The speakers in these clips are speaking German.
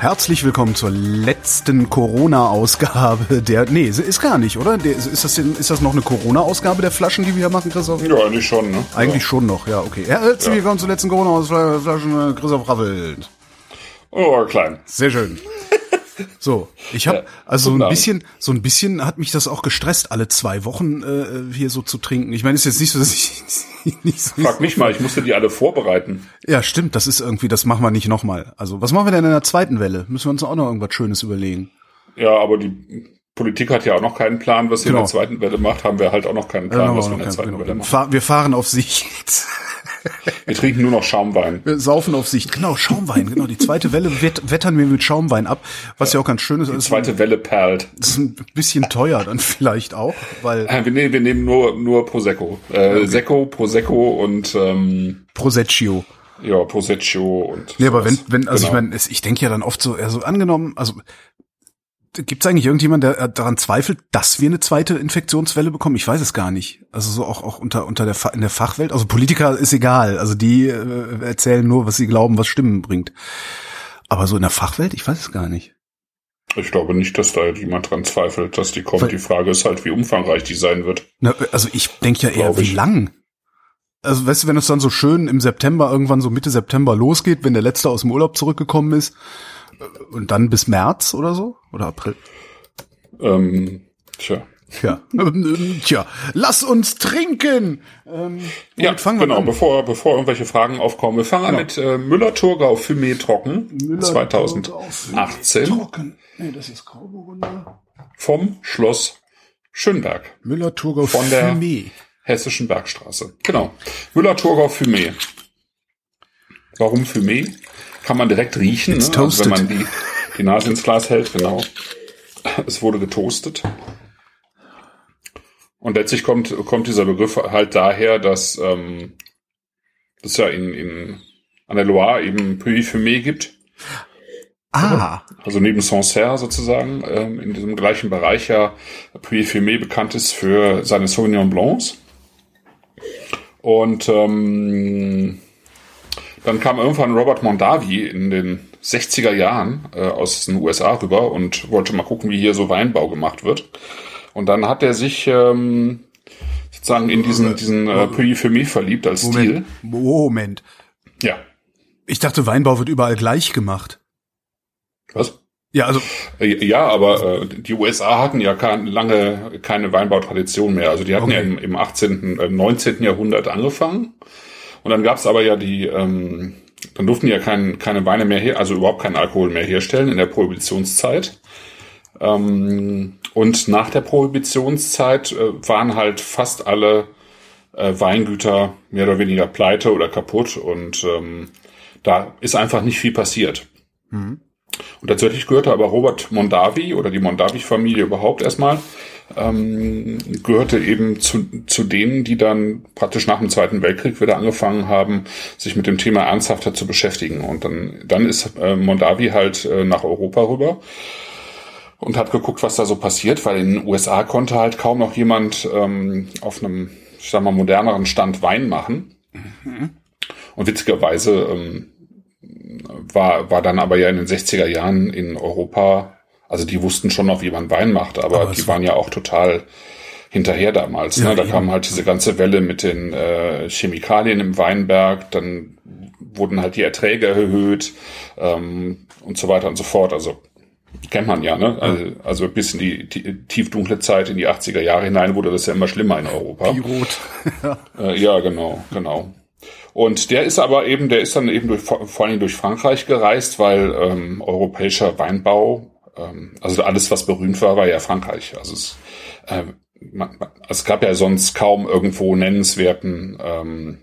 Herzlich willkommen zur letzten Corona-Ausgabe der. Nee, ist gar nicht, oder? Ist das, denn, ist das noch eine Corona-Ausgabe der Flaschen, die wir hier machen, Christoph? Ja, eigentlich schon, ne? Eigentlich ja. schon noch, ja, okay. Herzlich ja. willkommen zur letzten Corona-Flaschen, Christoph Raffelt. Oh, klein. Sehr schön. So, ich habe also so ein bisschen, so ein bisschen hat mich das auch gestresst, alle zwei Wochen äh, hier so zu trinken. Ich meine, ist jetzt nicht so, dass ich nicht so Frag mich mal, ich musste die alle vorbereiten. Ja, stimmt. Das ist irgendwie, das machen wir nicht nochmal. Also, was machen wir denn in der zweiten Welle? Müssen wir uns auch noch irgendwas Schönes überlegen? Ja, aber die Politik hat ja auch noch keinen Plan, was sie genau. in der zweiten Welle macht. Haben wir halt auch noch keinen Plan, ja, was wir in der zweiten genau. Welle machen. Wir fahren auf Sicht. Wir trinken nur noch Schaumwein. Wir saufen auf Sicht. Genau, Schaumwein. Genau, die zweite Welle wett, wettern wir mit Schaumwein ab, was ja, ja auch ganz schön ist. Die zweite Welle perlt. Das ist ein bisschen teuer dann vielleicht auch, weil. Äh, wir, nehmen, wir nehmen nur, nur Prosecco. Äh, okay. Secco, Prosecco und ähm, Proseccio. Ja, Proseccio und. Nee, aber wenn, wenn, also genau. ich meine, ich denke ja dann oft so, also angenommen, also Gibt es eigentlich irgendjemand, der äh, daran zweifelt, dass wir eine zweite Infektionswelle bekommen? Ich weiß es gar nicht. Also so auch auch unter unter der in der Fachwelt. Also Politiker ist egal. Also die äh, erzählen nur, was sie glauben, was Stimmen bringt. Aber so in der Fachwelt, ich weiß es gar nicht. Ich glaube nicht, dass da jemand dran zweifelt, dass die kommt. Weil, die Frage ist halt, wie umfangreich die sein wird. Na, also ich denke ja eher, wie lang. Also weißt du, wenn es dann so schön im September irgendwann so Mitte September losgeht, wenn der letzte aus dem Urlaub zurückgekommen ist, und dann bis März oder so? Oder April? Ähm, tja. Ja, tja, lass uns trinken. Ähm, ja, genau. An? Bevor bevor irgendwelche Fragen aufkommen, wir fangen genau. an mit äh, Müller-Thurgau Fumé trocken Müller 2018. Trocken. Nee, das ist Grauburgunder. Vom Schloss Schönberg. Müller-Thurgau Von der Hessischen Bergstraße. Genau. Müller-Thurgau Fumé. Warum Fumé? Kann man direkt riechen, ne? also wenn man die, die Nase ins Glas hält, genau. Es wurde getoastet. Und letztlich kommt, kommt dieser Begriff halt daher, dass ähm, es ja in, in, an der Loire eben Puy Fumé gibt. Ah. Also neben Sancerre sozusagen, ähm, in diesem gleichen Bereich ja Puy Fumé bekannt ist für seine Sauvignon Blancs. Und ähm, dann kam irgendwann Robert Mondavi in den 60er Jahren äh, aus den USA rüber und wollte mal gucken, wie hier so Weinbau gemacht wird. Und dann hat er sich ähm, sozusagen in diesen, diesen äh, Puy mich verliebt als Moment, Stil. Moment. Ja. Ich dachte, Weinbau wird überall gleich gemacht. Was? Ja, also äh, ja, aber äh, die USA hatten ja kein, lange keine Weinbautradition mehr. Also die hatten okay. ja im, im 18., äh, 19. Jahrhundert angefangen und dann gab es aber ja die, ähm, dann durften die ja kein, keine Weine mehr her, also überhaupt keinen Alkohol mehr herstellen in der Prohibitionszeit. Ähm, und nach der Prohibitionszeit äh, waren halt fast alle äh, Weingüter mehr oder weniger pleite oder kaputt und ähm, da ist einfach nicht viel passiert. Mhm. Und tatsächlich gehörte aber Robert Mondavi oder die Mondavi-Familie überhaupt erstmal ähm, gehörte eben zu, zu denen, die dann praktisch nach dem Zweiten Weltkrieg wieder angefangen haben, sich mit dem Thema ernsthafter zu beschäftigen. Und dann, dann ist äh, Mondavi halt äh, nach Europa rüber und hat geguckt, was da so passiert, weil in den USA konnte halt kaum noch jemand ähm, auf einem, ich sag mal, moderneren Stand Wein machen. Mhm. Und witzigerweise ähm, war, war dann aber ja in den 60er Jahren in Europa also die wussten schon noch, wie man Wein macht, aber, aber die waren ja auch total hinterher damals. Ja, ne? Da ja. kam halt diese ganze Welle mit den äh, Chemikalien im Weinberg, dann wurden halt die Erträge erhöht ähm, und so weiter und so fort. Also kennt man ja, ne? Also, also bis in die, die tiefdunkle Zeit in die 80er Jahre hinein wurde das ja immer schlimmer in Europa. Pirot. ja. Äh, ja, genau, genau. Und der ist aber eben, der ist dann eben durch, vor allem durch Frankreich gereist, weil ähm, europäischer Weinbau ähm, also alles, was berühmt war, war ja Frankreich. Also es, äh, man, man, es gab ja sonst kaum irgendwo nennenswerten ähm,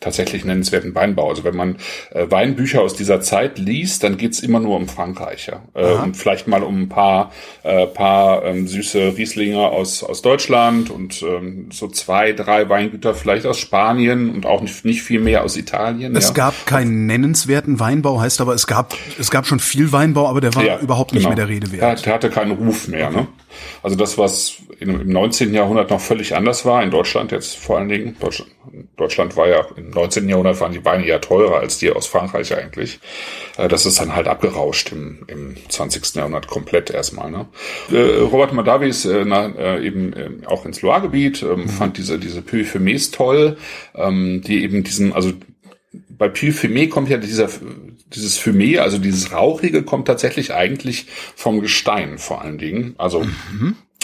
tatsächlich nennenswerten Weinbau. Also wenn man äh, Weinbücher aus dieser Zeit liest, dann geht's immer nur um Frankreich. Ja? Äh, und vielleicht mal um ein paar, äh, paar ähm, süße Rieslinger aus, aus Deutschland und ähm, so zwei, drei Weingüter vielleicht aus Spanien und auch nicht, nicht viel mehr aus Italien. Es ja? gab keinen nennenswerten Weinbau, heißt aber, es gab, es gab schon viel Weinbau, aber der war Ja, überhaupt nicht genau. mehr der Rede wert. der hatte keinen Ruf mehr. Ne? Also das, was im, im 19. Jahrhundert noch völlig anders war, in Deutschland jetzt vor allen Dingen, Deutschland, Deutschland war ja, im 19. Jahrhundert waren die Weine ja teurer als die aus Frankreich eigentlich. Äh, Das ist dann halt abgerauscht im, im 20. Jahrhundert komplett erstmal. Ne? Äh, Robert Madavi ist äh, eben auch ins Loire-Gebiet, ähm, fand diese, diese Puy Fumés toll, ähm, die eben diesen, also bei Puy Fumé kommt ja dieser, dieses Fumé, also dieses Rauchige, kommt tatsächlich eigentlich vom Gestein vor allen Dingen. Also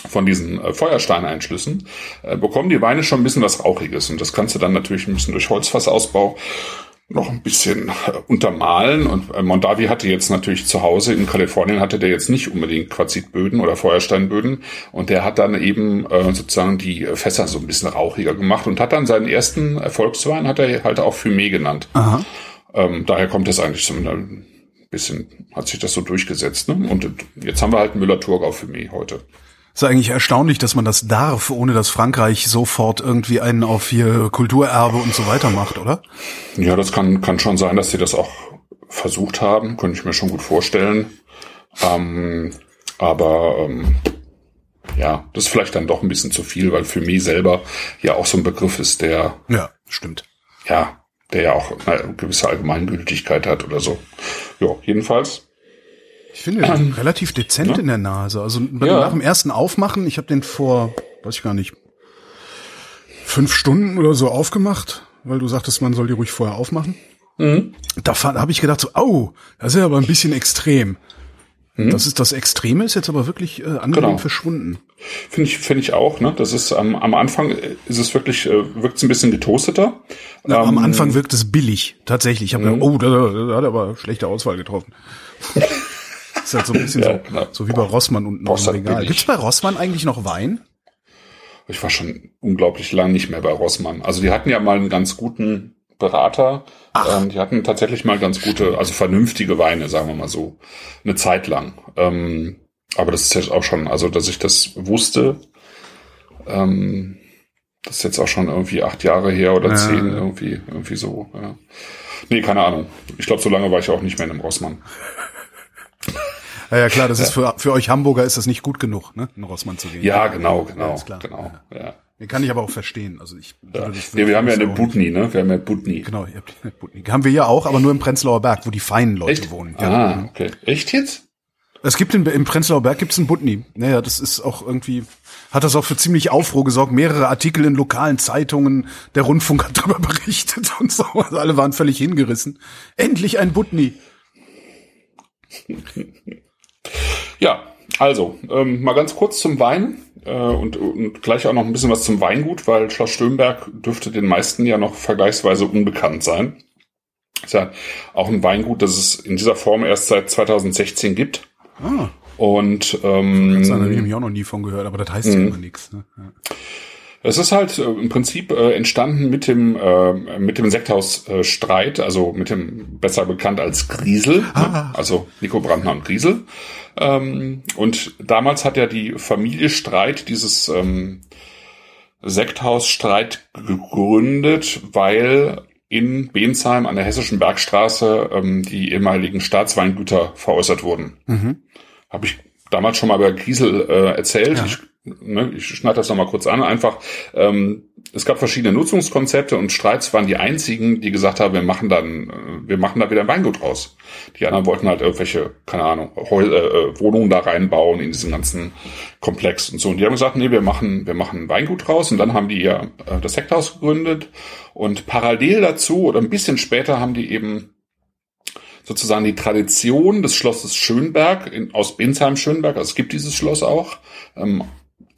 von diesen äh, Feuersteineinschlüssen, äh, bekommen die Weine schon ein bisschen was Rauchiges. Und das kannst du dann natürlich ein bisschen durch Holzfassausbau noch ein bisschen äh, untermalen. Und äh, Mondavi hatte jetzt natürlich zu Hause in Kalifornien hatte der jetzt nicht unbedingt Quarzitböden oder Feuersteinböden. Und der hat dann eben äh, sozusagen die Fässer so ein bisschen rauchiger gemacht und hat dann seinen ersten Erfolgswein, hat er halt auch Fumé genannt. Aha. Ähm, daher kommt es eigentlich so ein bisschen, hat sich das so durchgesetzt. Ne? Und jetzt haben wir halt Müller-Thurgau Fumé heute. Ist eigentlich erstaunlich, dass man das darf, ohne dass Frankreich sofort irgendwie einen auf hier Kulturerbe und so weiter macht, oder? Ja, das kann, kann schon sein, dass sie das auch versucht haben, könnte ich mir schon gut vorstellen. Ähm, aber ähm, ja, das ist vielleicht dann doch ein bisschen zu viel, weil für mich selber ja auch so ein Begriff ist, der Ja, stimmt. ja, der ja auch eine gewisse Allgemeingültigkeit hat oder so. Ja, jedenfalls. Ich finde den relativ dezent in der Nase. Also Ja. nach dem ersten Aufmachen, ich habe den vor, weiß ich gar nicht, fünf Stunden oder so aufgemacht, weil du sagtest, man soll die ruhig vorher aufmachen. Da habe ich gedacht so, au, das ist ja aber ein bisschen extrem. Das ist das Extreme ist jetzt aber wirklich äh, angenehm Genau. verschwunden. Finde ich, finde ich auch, ne? Das ist am, am Anfang äh, ist es wirklich, äh, wirkt es ein bisschen getoasteter. Na, am Ähm, Anfang wirkt es billig, tatsächlich. Ich habe gedacht, oh, da, da hat er aber schlechte Auswahl getroffen. ist halt so ein bisschen Ja, so, genau. so wie bei Rossmann unten Brauchst im Regal. Gibt's bei Rossmann eigentlich noch Wein? Ich war schon unglaublich lang nicht mehr bei Rossmann. Also die hatten ja mal einen ganz guten Berater. Ähm, die hatten tatsächlich mal ganz gute, also vernünftige Weine, sagen wir mal so, eine Zeit lang. Ähm, aber das ist jetzt auch schon, also dass ich das wusste, ähm, das ist jetzt auch schon irgendwie acht Jahre her oder Ja, zehn, ja. irgendwie, irgendwie so. Ja. Nee, keine Ahnung. Ich glaube, so lange war ich auch nicht mehr in einem Rossmann. Ja, ja klar, das ist für, für euch Hamburger ist das nicht gut genug, ne, in Rossmann zu gehen. Ja, genau, genau, ist klar. genau. Ja. Den kann ich aber auch verstehen. Also ich Ja. das Nee, wir haben ja eine Butni, ne? Wir haben ja Butni. Genau, ihr habt eine Butni. Haben wir ja auch, aber nur im Prenzlauer Berg, wo die feinen Leute Echt? wohnen. Ja. Ah, okay. Echt jetzt? Es gibt in, im Prenzlauer Berg gibt's einen Butni. Naja, das ist auch irgendwie, hat das auch für ziemlich Aufruhr gesorgt. Mehrere Artikel in lokalen Zeitungen, der Rundfunk hat darüber berichtet und so. Also alle waren völlig hingerissen. Endlich ein Butni. Ja, also, ähm, mal ganz kurz zum Wein und, und gleich auch noch ein bisschen was zum Weingut, weil Schloss Stöhnberg dürfte den meisten ja noch vergleichsweise unbekannt sein. Ist ja auch ein Weingut, das es in dieser Form erst seit 2016 gibt. Ah, Und da habe ähm, ich nämlich auch noch nie von gehört, aber das heißt ja immer nichts. Ne? Ja. Es ist halt äh, im Prinzip äh, entstanden mit dem äh, mit dem Sekthausstreit, äh, Streit, also mit dem besser bekannt als Griesel, ne? also Nico Brandner und Griesel. Ähm, und damals hat ja die Familie Streit dieses ähm, Sekthausstreit gegründet, weil in Bensheim an der Hessischen Bergstraße ähm, die ehemaligen Staatsweingüter veräußert wurden. Habe ich damals schon mal bei Griesel äh, erzählt. Ja. Ich, ne, ich schneide das nochmal kurz an. Einfach, ähm, es gab verschiedene Nutzungskonzepte und Streits waren die einzigen, die gesagt haben, wir machen dann, äh, wir machen da wieder ein Weingut raus. Die anderen wollten halt irgendwelche, keine Ahnung, Heu äh, äh, Wohnungen da reinbauen in diesen ganzen Komplex und so. Und die haben gesagt, nee, wir machen, wir machen ein Weingut raus. Und dann haben die ja äh, das Sekthaus gegründet. Und parallel dazu oder ein bisschen später haben die eben sozusagen die Tradition des Schlosses Schönberg in, aus Bensheim-Schönberg. Also es gibt dieses Schloss auch. Ähm,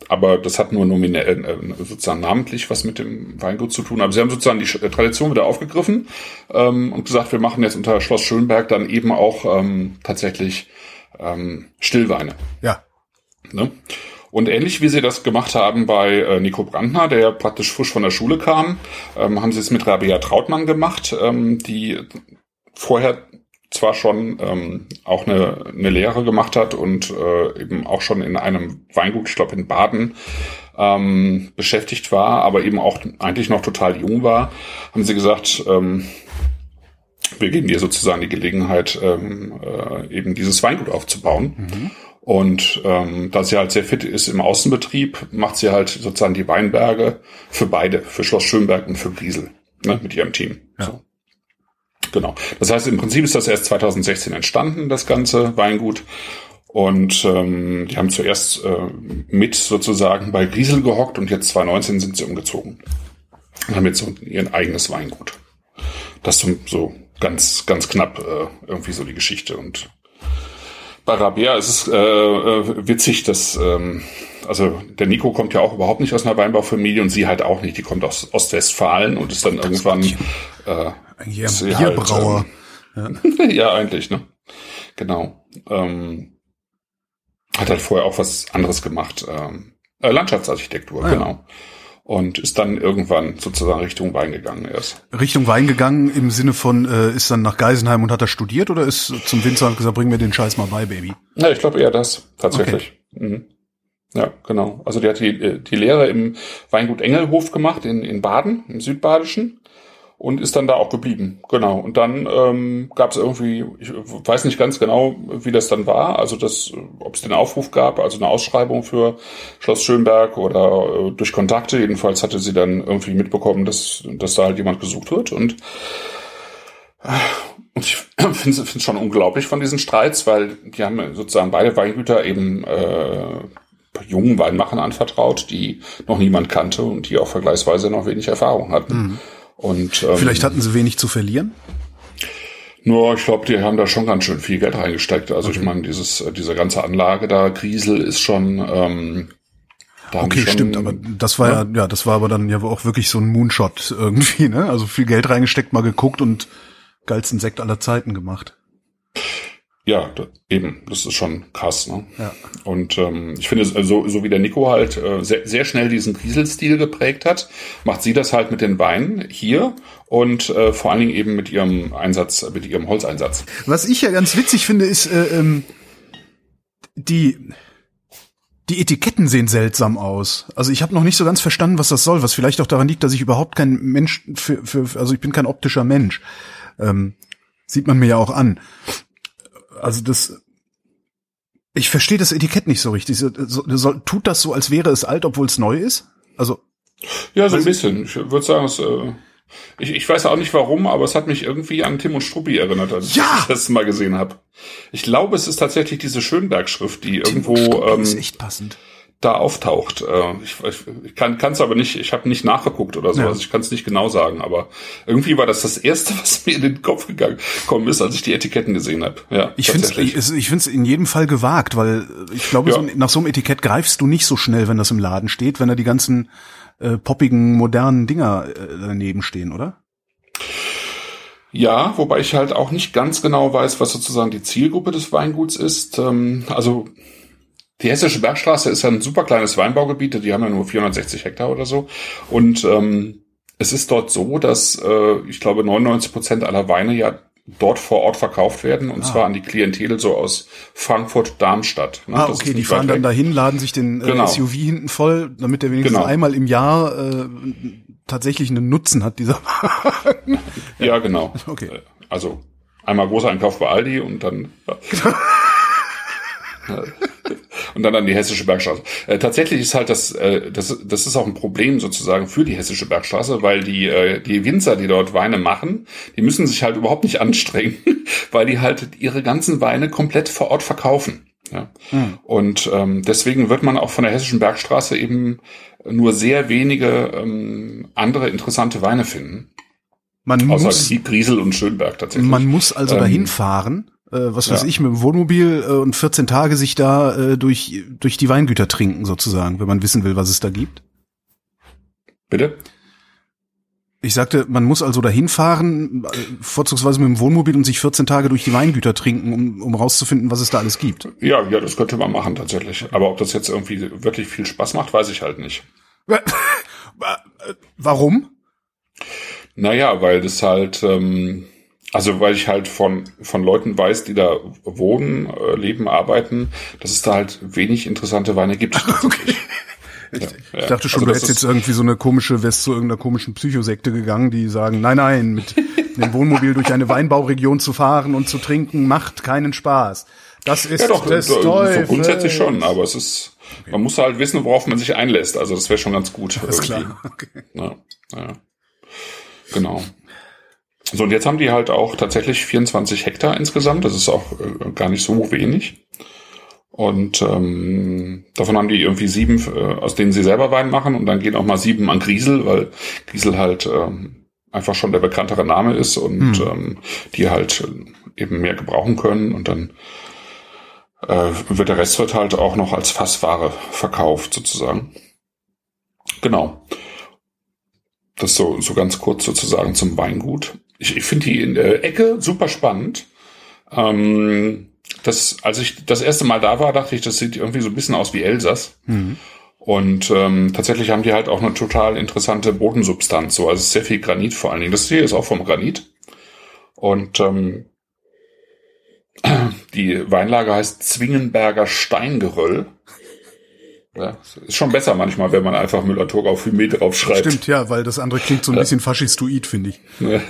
aber das hat nur nominell, äh, sozusagen namentlich was mit dem Weingut zu tun. Aber sie haben sozusagen die äh, Tradition wieder aufgegriffen ähm, und gesagt, wir machen jetzt unter Schloss Schönberg dann eben auch ähm, tatsächlich ähm, Stillweine. ja. Ne? Und ähnlich wie sie das gemacht haben bei äh, Nico Brandner, der praktisch frisch von der Schule kam, ähm, haben sie es mit Rabea Trautmann gemacht, ähm, die vorher zwar schon ähm, auch eine, eine Lehre gemacht hat und äh, eben auch schon in einem Weingut, ich glaube in Baden, ähm, beschäftigt war, aber eben auch eigentlich noch total jung war, haben sie gesagt, ähm, wir geben dir sozusagen die Gelegenheit, ähm, äh, eben dieses Weingut aufzubauen. Mhm. Und ähm, da sie halt sehr fit ist im Außenbetrieb, macht sie halt sozusagen die Weinberge für beide, für Schloss Schönberg und für Griesel, ne, mit ihrem Team. Ja. So. Genau. Das heißt, im Prinzip ist das erst 2016 entstanden, das ganze Weingut. Und ähm, die haben zuerst äh, mit sozusagen bei Griesel gehockt und jetzt 2019 sind sie umgezogen. Und haben jetzt so ihr eigenes Weingut. Das so, so ganz, ganz knapp äh, irgendwie so die Geschichte. Und bei Rabea ist es äh, äh, witzig, dass ähm, also der Nico kommt ja auch überhaupt nicht aus einer Weinbaufamilie und sie halt auch nicht. Die kommt aus Ostwestfalen und ist dann irgendwann äh, eigentlich ein Bierbrauer. Halt, ähm, ja. ja. eigentlich, ne? Genau. Ähm, hat halt vorher auch was anderes gemacht. Ähm, äh, Landschaftsarchitektur, ah, genau. Ja. Und ist dann irgendwann sozusagen Richtung Wein gegangen erst. Richtung Wein gegangen im Sinne von, äh, ist dann nach Geisenheim und hat er studiert oder ist zum Winzer und gesagt, bring mir den Scheiß mal bei, Baby? Ja, ich glaube eher das, tatsächlich. Okay. Mhm. Ja, genau. Also die hat die, äh, die Lehre im Weingut Engelhof gemacht in, in Baden, im Südbadischen und ist dann da auch geblieben. Genau. Und dann ähm, gab es irgendwie, ich weiß nicht ganz genau, wie das dann war, also das, ob es den Aufruf gab, also eine Ausschreibung für Schloss Schönberg oder äh, durch Kontakte. Jedenfalls hatte sie dann irgendwie mitbekommen, dass, dass da halt jemand gesucht wird und äh, und ich finde es schon unglaublich von diesen Streits, weil die haben sozusagen beide Weingüter eben äh, jungen Weinmachern anvertraut, die noch niemand kannte und die auch vergleichsweise noch wenig Erfahrung hatten. Mhm. Und ähm, vielleicht hatten sie wenig zu verlieren. Nur, ich glaube, die haben da schon ganz schön viel Geld reingesteckt. Also okay. ich meine, dieses, diese ganze Anlage da, Griesel, ist schon. Ähm, okay, schon, stimmt, aber das war ja, ja, ja, das war aber dann ja auch wirklich so ein Moonshot irgendwie, ne? Also viel Geld reingesteckt, mal geguckt und geilsten Sekt aller Zeiten gemacht. Ja, eben, das ist schon krass. Ne? Ja. Und ähm, ich finde, so, so wie der Nico halt äh, sehr, sehr schnell diesen Grieselstil geprägt hat, macht sie das halt mit den Weinen hier und äh, vor allen Dingen eben mit ihrem Einsatz, mit ihrem Holzeinsatz. Was ich ja ganz witzig finde, ist äh, ähm, die die Etiketten sehen seltsam aus. Also ich habe noch nicht so ganz verstanden, was das soll, was vielleicht auch daran liegt, dass ich überhaupt kein Mensch für, für also ich bin kein optischer Mensch. Ähm, sieht man mir ja auch an also das, ich verstehe das Etikett nicht so richtig. So, so, tut das so, als wäre es alt, obwohl es neu ist? Also ja, so ein bisschen. Ich würde sagen, es, äh, ich, ich weiß auch nicht warum, aber es hat mich irgendwie an Tim und Struppi erinnert, als ja! ich das letzte Mal gesehen habe. Ich glaube, es ist tatsächlich diese Schönberg-Schrift, die Tim irgendwo ähm, ist echt passend da auftaucht. Äh, ich, ich kann es aber nicht, ich habe nicht nachgeguckt oder so, ja. also ich kann es nicht genau sagen, aber irgendwie war das das Erste, was mir in den Kopf gekommen ist, als ich die Etiketten gesehen habe. Ja, ich finde es ich find's in jedem Fall gewagt, weil ich glaube, ja. so, nach so einem Etikett greifst du nicht so schnell, wenn das im Laden steht, wenn da die ganzen äh, poppigen, modernen Dinger äh, daneben stehen, oder? Ja, wobei ich halt auch nicht ganz genau weiß, was sozusagen die Zielgruppe des Weinguts ist. Ähm, also die Hessische Bergstraße ist ja ein super kleines Weinbaugebiet, die haben ja nur 460 Hektar oder so. Und ähm, es ist dort so, dass äh, ich glaube 99 Prozent aller Weine ja dort vor Ort verkauft werden und ah. zwar an die Klientel so aus Frankfurt, Darmstadt. Ne? Ah, okay, die fahren dann dahin, laden sich den äh, genau. SUV hinten voll, damit der wenigstens genau. einmal im Jahr äh, tatsächlich einen Nutzen hat, dieser Wagen. ja, genau. Okay. Also einmal großer Einkauf bei Aldi und dann. Ja. und dann an die Hessische Bergstraße. Äh, tatsächlich ist halt das, äh, das, das ist auch ein Problem sozusagen für die Hessische Bergstraße, weil die, äh, die Winzer, die dort Weine machen, die müssen sich halt überhaupt nicht anstrengen, weil die halt ihre ganzen Weine komplett vor Ort verkaufen. Ja. Mhm. Und ähm, deswegen wird man auch von der Hessischen Bergstraße eben nur sehr wenige ähm, andere interessante Weine finden. Man Außer muss, Griesel und Schönberg tatsächlich. Man muss also ähm, dahin fahren äh, was weiß ja. ich, mit dem Wohnmobil äh, und 14 Tage sich da äh, durch, durch die Weingüter trinken sozusagen, wenn man wissen will, was es da gibt? Bitte? Ich sagte, man muss also dahin fahren, äh, vorzugsweise mit dem Wohnmobil und sich 14 Tage durch die Weingüter trinken, um, um rauszufinden, was es da alles gibt. Ja, ja, das könnte man machen tatsächlich. Aber ob das jetzt irgendwie wirklich viel Spaß macht, weiß ich halt nicht. Warum? Naja, weil das halt, ähm, also weil ich halt von, von Leuten weiß, die da wohnen, äh, leben, arbeiten, dass es da halt wenig interessante Weine gibt. Okay. Ich, ja, ich dachte schon, also du hättest jetzt irgendwie so eine komische, wärst zu irgendeiner komischen Psychosekte gegangen, die sagen, nein, nein, mit dem Wohnmobil durch eine Weinbauregion zu fahren und zu trinken macht keinen Spaß. Das ist ja, doch, des Teufels. grundsätzlich schon, aber es ist, okay. man muss halt wissen, worauf man sich einlässt. Also das wäre schon ganz gut. Alles klar. Okay. Ja, ja. Genau. So, und jetzt haben die halt auch tatsächlich 24 Hektar insgesamt. Das ist auch äh, gar nicht so wenig. Und ähm, davon haben die irgendwie sieben, äh, aus denen sie selber Wein machen. Und dann gehen auch mal sieben an Griesel, weil Griesel halt ähm, einfach schon der bekanntere Name ist und hm. ähm, die halt eben mehr gebrauchen können. Und dann äh, wird der Rest wird halt auch noch als Fassware verkauft sozusagen. Genau. Das so, so ganz kurz sozusagen zum Weingut. Ich, ich finde die in der Ecke super spannend. Ähm, das, als ich das erste Mal da war, dachte ich, das sieht irgendwie so ein bisschen aus wie Elsass. Mhm. Und ähm, tatsächlich haben die halt auch eine total interessante Bodensubstanz, so also sehr viel Granit vor allen Dingen. Das hier ist auch vom Granit. Und ähm, die Weinlage heißt Zwingenberger Steingeröll. Ja, ist schon besser manchmal, wenn man einfach Müller-Thurgau Fumé draufschreibt. Stimmt, ja, weil das andere klingt so ein bisschen faschistoid, finde ich. Ja.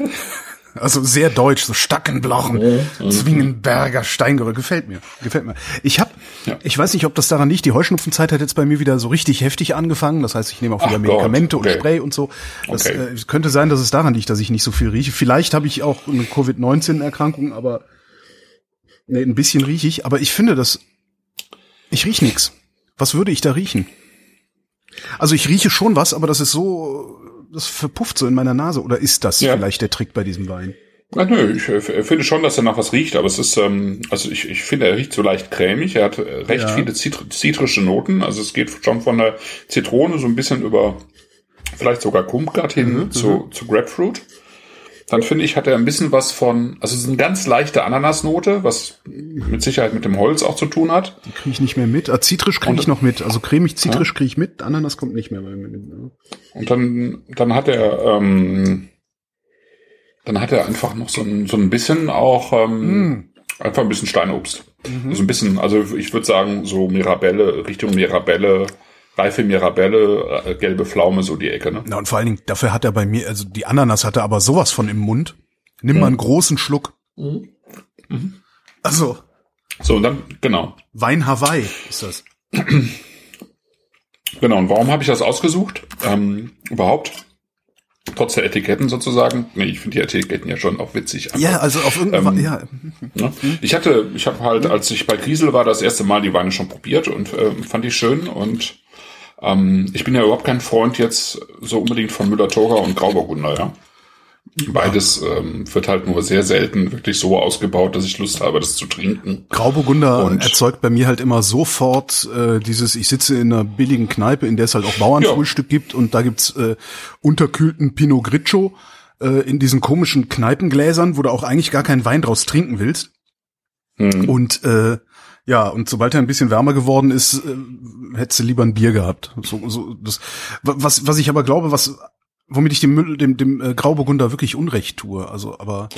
Also sehr deutsch, so Stackenblochen, ja. Zwingenberger Steingeröll. Gefällt mir, gefällt mir. Ich habe, ja. ich weiß nicht, ob das daran liegt, die Heuschnupfenzeit hat jetzt bei mir wieder so richtig heftig angefangen. Das heißt, ich nehme auch wieder Ach Medikamente okay. und Spray und so. Das okay. äh, könnte sein, dass es daran liegt, dass ich nicht so viel rieche. Vielleicht habe ich auch eine Covid-19-Erkrankung, aber nee, ein bisschen rieche ich. Aber ich finde, dass ich riech nix. Was würde ich da riechen? Also ich rieche schon was, aber das ist so, das verpufft so in meiner Nase. Oder ist das ja. vielleicht der Trick bei diesem Wein? Ja, nö, ich äh, finde schon, dass er nach was riecht, aber es ist, ähm, also ich, ich finde, er riecht so leicht cremig. Er hat äh, recht ja. viele zitr zitrische Noten. Also es geht schon von der Zitrone so ein bisschen über vielleicht sogar Kumquat hin mhm, zu, mhm. zu Grapefruit dann finde ich, hat er ein bisschen was von, also es ist eine ganz leichte Ananasnote, was mit Sicherheit mit dem Holz auch zu tun hat. Die kriege ich nicht mehr mit. Ah, Zitrisch kriege ich noch mit. Also cremig, zitrisch ja. kriege ich mit, Ananas kommt nicht mehr bei mir mit. Ne? Und dann, dann hat er, ähm, dann hat er einfach noch so ein, so ein bisschen auch, ähm, mm. einfach ein bisschen Steinobst. Mhm. Also ein bisschen, also ich würde sagen, so Mirabelle, Richtung Mirabelle, reife Mirabelle, äh, gelbe Pflaume, so die Ecke, ne? Na, und vor allen Dingen, dafür hat er bei mir, also die Ananas hat er aber sowas von im Mund. Nimm mhm. mal einen großen Schluck. Mhm. Mhm. Also. So, und dann, genau. Wein Hawaii ist das. Genau, und warum habe ich das ausgesucht? Ähm, überhaupt? Trotz der Etiketten sozusagen. Nee, ich finde die Etiketten ja schon auch witzig. Einfach. Ja, also auf irgendeine ähm, ja. Ne? Ich hatte, ich habe halt, als ich bei Griesel war, das erste Mal die Weine schon probiert und äh, fand die schön und ähm, ich bin ja überhaupt kein Freund jetzt so unbedingt von Müller-Thurgau und Grauburgunder, ja. Beides ähm, wird halt nur sehr selten wirklich so ausgebaut, dass ich Lust habe, das zu trinken. Grauburgunder und erzeugt bei mir halt immer sofort äh, dieses, ich sitze in einer billigen Kneipe, in der es halt auch Bauernfrühstück ja. gibt und da gibt's äh, unterkühlten Pinot Grigio äh, in diesen komischen Kneipengläsern, wo du auch eigentlich gar keinen Wein draus trinken willst. Hm. Und äh, ja, und sobald er ein bisschen wärmer geworden ist, äh, hättest du lieber ein Bier gehabt. So, so, das, was, was ich aber glaube, was, womit ich dem Müll, dem, dem äh, Grauburgunder wirklich Unrecht tue. Also, aber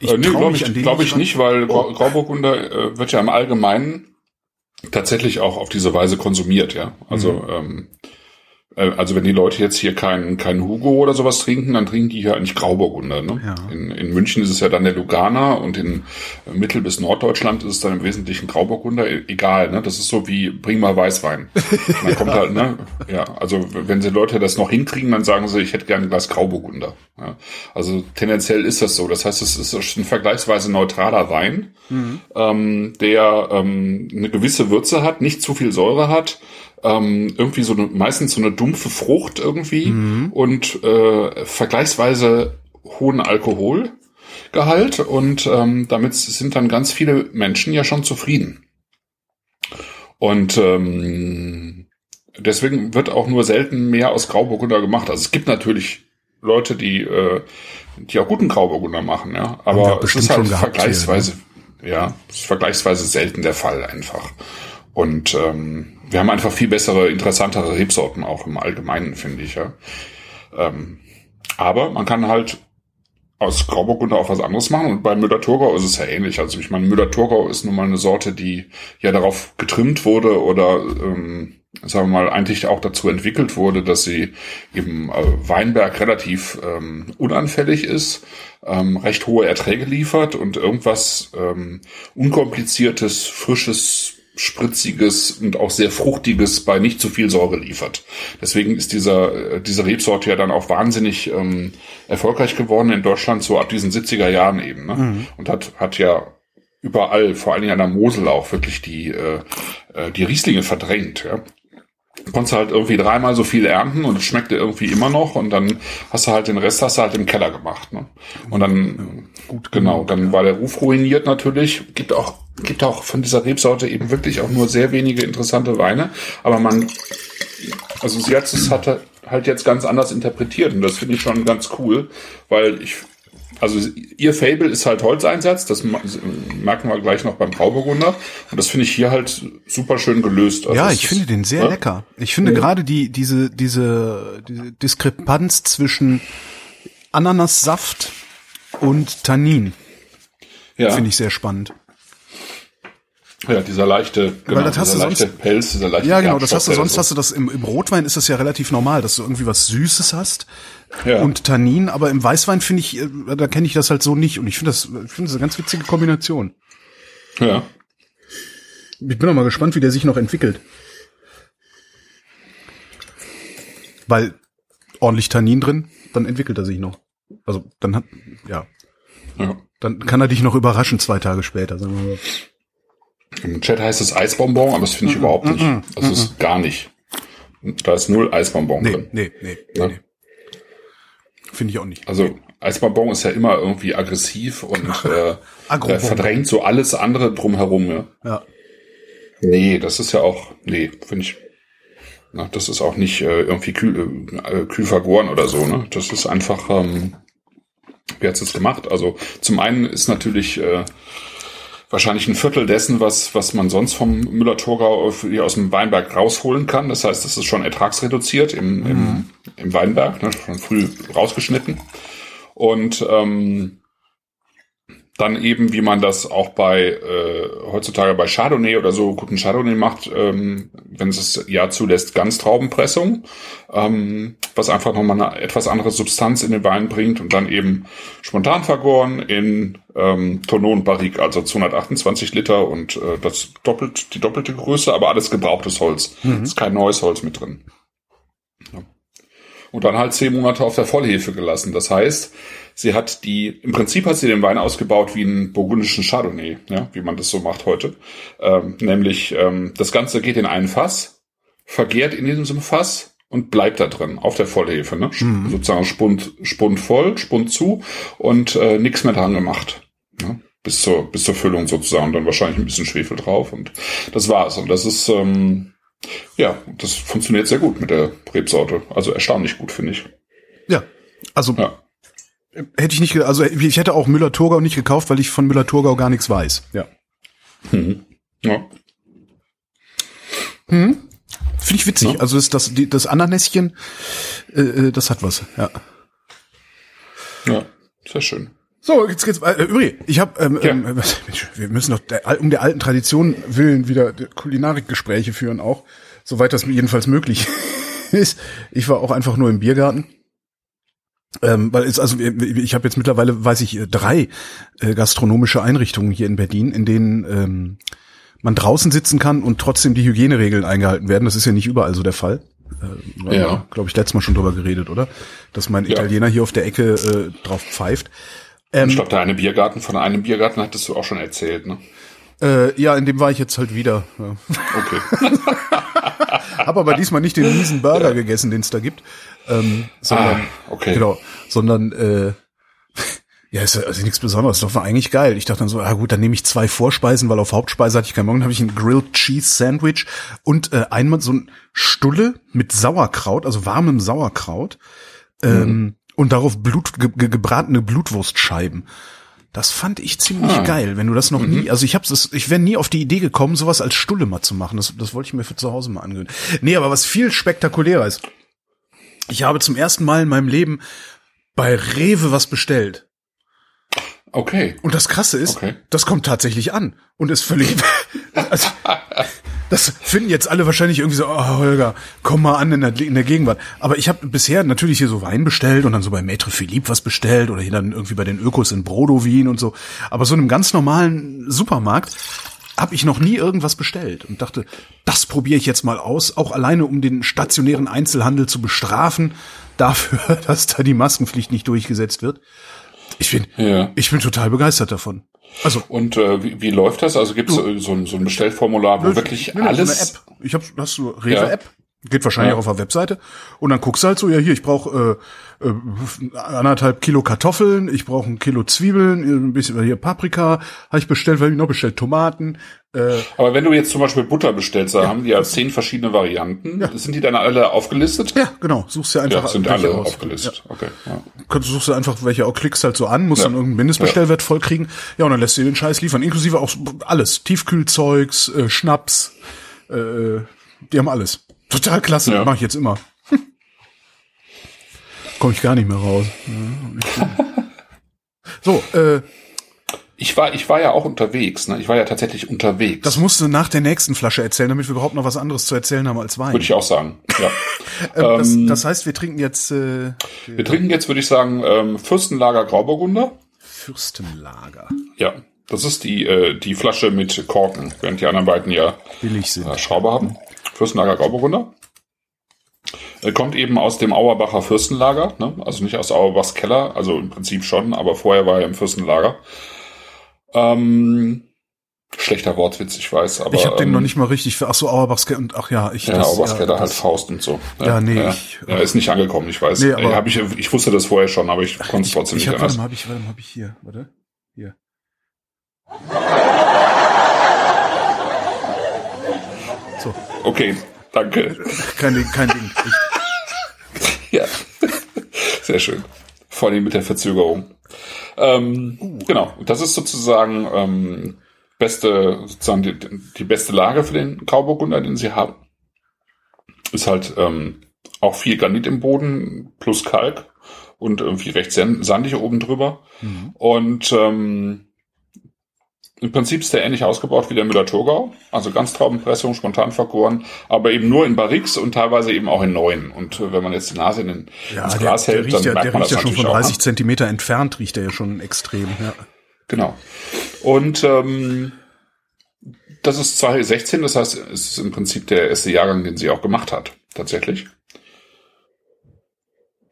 ich äh, nee, glaube ich, glaub ich nicht, weil oh. Grauburgunder äh, wird ja im Allgemeinen tatsächlich auch auf diese Weise konsumiert, ja. Also mhm. ähm, äh, also wenn die Leute jetzt hier keinen keinen Hugo oder sowas trinken, dann trinken die hier eigentlich Grauburgunder. Ne? Ja. In, in München ist es ja dann der Luganer und in Mittel- bis Norddeutschland ist es dann im Wesentlichen Grauburgunder. E, egal, ne? Das ist so wie bring mal Weißwein. dann kommt halt, ne? Ja, also wenn sie Leute das noch hinkriegen, dann sagen sie, ich hätte gerne ein Glas Grauburgunder. Ja? Also tendenziell ist das so. Das heißt, es ist ein vergleichsweise neutraler Wein, mhm. ähm, der ähm, eine gewisse Würze hat, nicht zu viel Säure hat ähm, irgendwie so eine, meistens so eine dumpfe Frucht irgendwie mhm. und äh, vergleichsweise hohen Alkoholgehalt und ähm, damit sind dann ganz viele Menschen ja schon zufrieden. Und ähm, deswegen wird auch nur selten mehr aus Grauburgunder gemacht. Also es gibt natürlich Leute, die, äh, die auch guten Grauburgunder machen, ja. Aber es ist halt vergleichsweise, hier, ne? ja, ist vergleichsweise selten der Fall einfach. Und ähm, wir haben einfach viel bessere, interessantere Rebsorten auch im Allgemeinen, finde ich, ja. Ähm, aber man kann halt aus Grauburgunder auch was anderes machen. Und bei Müller-Thurgau ist es ja ähnlich. Also ich meine, Müller-Thurgau ist nun mal eine Sorte, die ja darauf getrimmt wurde oder, ähm, sagen wir mal, eigentlich auch dazu entwickelt wurde, dass sie eben äh, Weinberg relativ ähm, unanfällig ist, ähm, recht hohe Erträge liefert und irgendwas ähm, unkompliziertes, frisches, spritziges und auch sehr fruchtiges bei nicht zu viel Säure liefert. Deswegen ist dieser, äh, diese Rebsorte ja dann auch wahnsinnig ähm, erfolgreich geworden in Deutschland, so ab diesen 70er Jahren eben. Ne? Mhm. Und hat, hat ja überall, vor allen Dingen an der Mosel auch wirklich die, äh, äh die Rieslinge verdrängt. Ja? Konntest du halt irgendwie dreimal so viel ernten und es schmeckte irgendwie immer noch und dann hast du halt den Rest hast du halt im Keller gemacht. Ne? Und dann, gut, genau, dann war der Ruf ruiniert natürlich. Gibt auch, gibt auch von dieser Rebsorte eben wirklich auch nur sehr wenige interessante Weine, aber man, also sie hat es hat halt jetzt ganz anders interpretiert und das finde ich schon ganz cool, weil ich also ihr Fable ist halt Holzeinsatz, das merken wir gleich noch beim Grauburgunder. Und das finde ich hier halt super schön gelöst. Also ja, ich finde den sehr ja? lecker. Ich finde ja. gerade die, diese, diese, diese Diskrepanz zwischen Ananassaft und Tannin ja. finde ich sehr spannend. Ja, dieser leichte, genau, Weil das hast dieser du leichte sonst, Pelz, dieser leichte Ja, genau, das hast du sonst hast du das im, im Rotwein ist das ja relativ normal, dass du irgendwie was Süßes hast ja. und Tannin, aber im Weißwein finde ich, äh, da kenne ich das halt so nicht und ich finde das, ich finde das eine ganz witzige Kombination. Ja. Ich bin auch mal gespannt, wie der sich noch entwickelt. Weil ordentlich Tannin drin, dann entwickelt er sich noch. Also dann hat, ja. ja. Dann kann er dich noch überraschen zwei Tage später, sagen wir mal. Im Chat heißt es Eisbonbon, aber das finde ich mm -mm, überhaupt nicht. Mm es ist gar nicht. Da ist null Eisbonbon nee, drin. Nee, nee, ja? nee. Finde ich auch nicht. Also Eisbonbon ist ja immer irgendwie aggressiv und äh, äh, verdrängt so alles andere drumherum. Ja. ja. Nee, das ist ja auch, nee, finde ich. Na, das ist auch nicht äh, irgendwie kühl, äh, kühl vergoren oder so. Ne? Das ist einfach, ähm, wie hat's es gemacht? Also zum einen ist natürlich äh, wahrscheinlich ein Viertel dessen, was, was man sonst vom Müller-Thurgau aus dem Weinberg rausholen kann. Das heißt, das ist schon ertragsreduziert im, im, mhm. im Weinberg, ne, schon früh rausgeschnitten. Und ähm, dann eben, wie man das auch bei äh, heutzutage bei Chardonnay oder so guten Chardonnay macht, ähm, wenn es es ja zulässt, Ganztraubenpressung, ähm, was einfach nochmal eine etwas andere Substanz in den Wein bringt und dann eben spontan vergoren in ähm, Barrique, also 228 Liter und äh, das doppelt die doppelte Größe, aber alles gebrauchtes Holz. Mhm. Ist kein neues Holz mit drin. Ja. Und dann halt zehn Monate auf der Vollhefe gelassen. Das heißt, Sie hat die, im Prinzip hat sie den Wein ausgebaut wie einen burgundischen Chardonnay, ja, wie man das so macht heute. Ähm, nämlich, ähm, das Ganze geht in einen Fass, vergärt in diesem Fass und bleibt da drin, auf der Vollhefe, ne? Mhm. Sozusagen Spund, Spund voll, Spund zu und äh, nichts mehr dran gemacht. Ne? Bis zur, bis zur Füllung sozusagen. Und dann wahrscheinlich ein bisschen Schwefel drauf und das war's. Und das ist, ähm, ja, das funktioniert sehr gut mit der Rebsorte. Also erstaunlich gut, finde ich. Ja, also ja. Hätte ich nicht, also ich hätte auch Müller-Thurgau nicht gekauft, weil ich von Müller-Thurgau gar nichts weiß. Ja. Mhm. Ja. Hm. Finde ich witzig. Ja. Also ist das, die, das Ananäschen, äh, äh, das hat was, ja. Ja, sehr schön. So, jetzt geht's äh, übrigens, ich habe ähm, ja. ähm, wir müssen doch der, um der alten Tradition willen wieder Kulinarikgespräche führen auch, soweit das jedenfalls möglich ist. Ich war auch einfach nur im Biergarten ähm, weil es also ich habe jetzt mittlerweile weiß ich drei äh, gastronomische Einrichtungen hier in Berlin, in denen ähm, man draußen sitzen kann und trotzdem die Hygieneregeln eingehalten werden. Das ist ja nicht überall so der Fall. Äh, ja. Glaube ich letztes Mal schon drüber geredet, oder? Dass mein ja. Italiener hier auf der Ecke äh, drauf pfeift. Ähm, ich glaube, der eine Biergarten von einem Biergarten hattest du auch schon erzählt, ne? Äh, ja, in dem war ich jetzt halt wieder. Ja. Okay. Hab aber diesmal nicht den miesen Burger ja. gegessen, den es da gibt, ähm, sondern ah, okay. genau, sondern äh, ja, ist ja also nichts Besonderes. Das war eigentlich geil. Ich dachte dann so, ah gut, dann nehme ich zwei Vorspeisen, weil auf Hauptspeise hatte ich keinen Morgen. Dann habe ich ein Grilled Cheese Sandwich und äh, einmal so ein Stulle mit Sauerkraut, also warmem Sauerkraut. Ähm, mhm. und darauf Blut, ge, ge, gebratene Blutwurstscheiben. Das fand ich ziemlich Ah. geil, wenn du das noch nie, also ich hab's, ich wäre nie auf die Idee gekommen, sowas als Stulle mal zu machen. Das, das wollte ich mir für zu Hause mal angewöhnen. Nee, aber was viel spektakulärer ist. Ich habe zum ersten Mal in meinem Leben bei Rewe was bestellt. Okay. Und das Krasse ist, Okay. das kommt tatsächlich an und ist völlig. also, das finden jetzt alle wahrscheinlich irgendwie so, oh Holger, komm mal an in der, in der Gegenwart. Aber ich habe bisher natürlich hier so Wein bestellt und dann so bei Maître Philippe was bestellt oder hier dann irgendwie bei den Ökos in Brodowin und so. Aber so in einem ganz normalen Supermarkt habe ich noch nie irgendwas bestellt und dachte, das probiere ich jetzt mal aus, auch alleine um den stationären Einzelhandel zu bestrafen dafür, dass da die Maskenpflicht nicht durchgesetzt wird. Ich bin, Ja. ich bin total begeistert davon. Also Und äh, wie, wie läuft das? Also gibt es so, so ein so ein Bestellformular, wo wirklich Nee, alles. So eine App. Ich hab, hast du Ja. Geht wahrscheinlich Ja. auch auf der Webseite. Und dann guckst du halt so, ja hier, ich brauche äh, äh, anderthalb Kilo Kartoffeln, ich brauche ein Kilo Zwiebeln, ein bisschen hier Paprika, habe ich bestellt, weil ich noch bestellt Tomaten. Äh, Aber wenn du jetzt zum Beispiel Butter bestellst, da haben die ja zehn verschiedene Varianten. Sind die dann alle aufgelistet? ja, genau. Suchst dir einfach Ja, sind alle aus. aufgelistet. Okay. Ja. Ja. Kannst- Suchst du einfach welche auch, klickst halt so an, musst Ja. dann irgendeinen Mindestbestellwert vollkriegen. Ja, und dann lässt du dir den Scheiß liefern, inklusive auch alles. Tiefkühlzeugs, äh, Schnaps, äh, die haben alles. Total klasse, Ja. mache ich jetzt immer. Komme ich gar nicht mehr raus. So, äh, Ich war, ich war ja auch unterwegs. Ne? Ich war ja tatsächlich unterwegs. das musst du nach der nächsten Flasche erzählen, damit wir überhaupt noch was anderes zu erzählen haben als Wein. würde ich auch sagen. Ja. äh, das, ähm, das heißt, wir trinken jetzt äh, Wir trinken jetzt, würde ich sagen, ähm, Fürstenlager Grauburgunder. Fürstenlager. Ja. Das ist die, äh, die Flasche mit Korken, während die anderen beiden ja Billig sind. äh, Schraube haben. Fürstenlager Grauburgunder. Äh, kommt eben aus dem Auerbacher Fürstenlager, ne? also nicht aus Auerbachs Keller, also im Prinzip schon, aber vorher war er im Fürstenlager. Ähm, schlechter Wortwitz, ich weiß, aber ich habe den ähm, noch nicht mal richtig für, ach so, Auerbachs und ach ja, ich Ja, das, Auerbachs Keller halt das- Faust und so. Ja, nee, ja, ich- ja, ist nicht angekommen, ich weiß. Nee, aber- hab ich, ich wusste das vorher schon, aber ich konnte es trotzdem Ich nicht habe, warte anders. mal, habe ich, warte mal, habe ich hier, warte, hier. Okay, danke. kein Ding, kein Ding. Ja, sehr schön. Vor allem mit der Verzögerung. Ähm, Genau, das ist sozusagen ähm, beste, sozusagen die, die beste Lage für den Grauburgunder, den sie haben. Ist halt ähm, auch viel Granit im Boden plus Kalk und irgendwie recht san- sandig oben drüber. Und ähm, im Prinzip ist der ähnlich ausgebaut wie der Müller-Thurgau. Also Ganztraubenpressung, spontan vergoren, aber eben nur in Barrix und teilweise eben auch in neuen. Und äh, wenn man jetzt die Nase in den, ja, ins der, Glas der hält, riecht dann ja, merkt der man riecht das ja schon von natürlich auch. 30 Zentimeter entfernt, riecht der ja schon extrem, ja. Genau. Und ähm, das ist 2016, das heißt, es ist im Prinzip der erste Jahrgang, den sie auch gemacht hat, tatsächlich.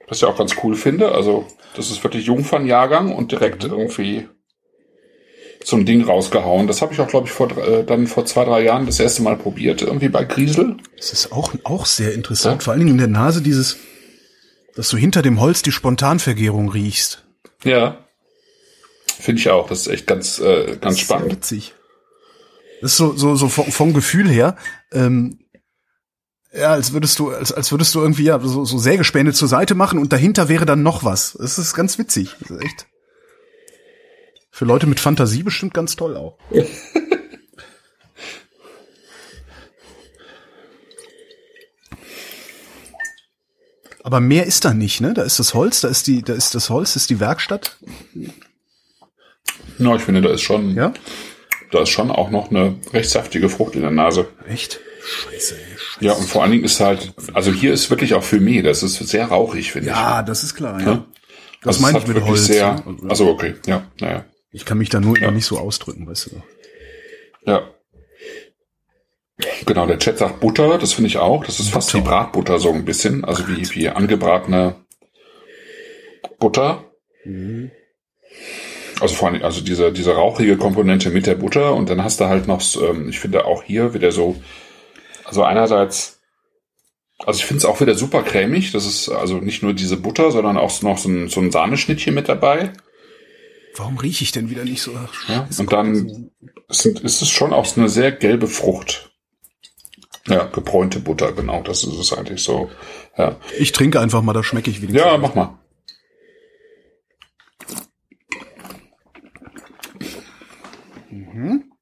Was ich auch ganz cool finde. Also, das ist wirklich Jungfernjahrgang und direkt irgendwie so ein Ding rausgehauen. Das habe ich auch, glaube ich, vor, äh, dann vor zwei, drei Jahren das erste Mal probiert, irgendwie bei Griesel. Das ist auch, auch sehr interessant, Ja. vor allen Dingen in der Nase dieses, dass du hinter dem Holz die Spontanvergärung riechst. Ja. Finde ich auch. Das ist echt ganz, äh, ganz Das ist spannend. Witzig. Das ist so, so, so vom, vom Gefühl her, ähm, ja, als würdest du, als, als würdest du irgendwie ja so, so Sägespäne zur Seite machen und dahinter wäre dann noch was. Das ist ganz witzig. Das ist echt. Für Leute mit Fantasie bestimmt ganz toll auch. Aber mehr ist da nicht, ne? Da ist das Holz, da ist die, da ist das Holz, das ist die Werkstatt. Ja, ich finde, da ist schon, Ja? da ist schon auch noch eine recht saftige Frucht in der Nase. Echt? Scheiße, ey. Scheiße. Ja, und vor allen Dingen ist halt, also hier ist wirklich auch Fumé, das ist sehr rauchig, finde Ja, das ist klar, ja. Ja. ich. Das Also meine ich mit Holz. Sehr, also okay, ja, naja, ich kann mich da nur Ja. immer nicht so ausdrücken, weißt du. ja. Genau, der Chat sagt Butter, das finde ich auch. Das ist fast Butter. wie Bratbutter so ein bisschen, also wie, wie angebratene Butter. Also vor allem, also diese, diese rauchige Komponente mit der Butter und dann hast du halt noch, ähm, ich finde auch hier wieder so, also einerseits, also ich finde es auch wieder super cremig, das ist also nicht nur diese Butter, sondern auch noch so ein, so ein Sahneschnittchen mit dabei warum rieche ich denn wieder nicht so? Ja, und dann also sind, ist es schon auch eine sehr gelbe Frucht. Ja, gebräunte Butter, genau, das ist es eigentlich so. Ja. Ich trinke einfach mal, da schmecke ich wenigstens. Ja, mach mal. Mhm.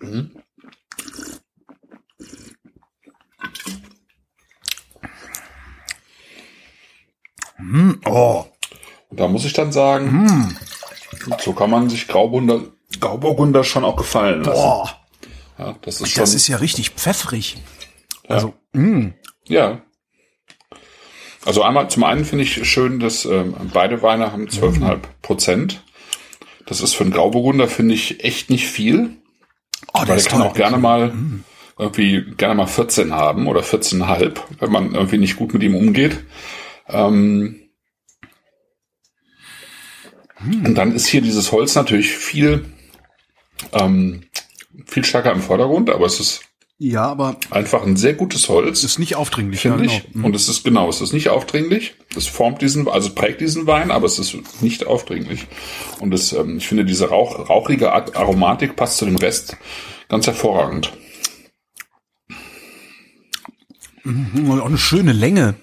Mhm. Mm, oh. Da muss ich dann sagen, mm so kann man sich Grauburgunder, Grauburgunder schon auch gefallen lassen. Boah. Ja, das ist schon, Das ist ja richtig pfeffrig. ja. Also, mh. Ja. Also einmal, zum einen finde ich schön, dass ähm, beide Weine haben 12,5 Prozent. Das ist für einen Grauburgunder, finde ich, echt nicht viel. Oh, Weil der kann auch gerne mal irgendwie gerne mal 14 haben oder 14,5, wenn man irgendwie nicht gut mit ihm umgeht. Ähm, Und dann ist hier dieses Holz natürlich viel, ähm, viel stärker im Vordergrund, aber es ist Ja, aber einfach ein sehr gutes Holz. ist nicht aufdringlich. finde ja, ich. genau. Und es ist genau, es ist nicht aufdringlich. Es formt diesen, also prägt diesen Wein, aber es ist nicht aufdringlich. Und es, ähm, ich finde, diese Rauch, rauchige Aromatik passt zu dem Rest ganz hervorragend. Mhm, Und auch eine schöne Länge.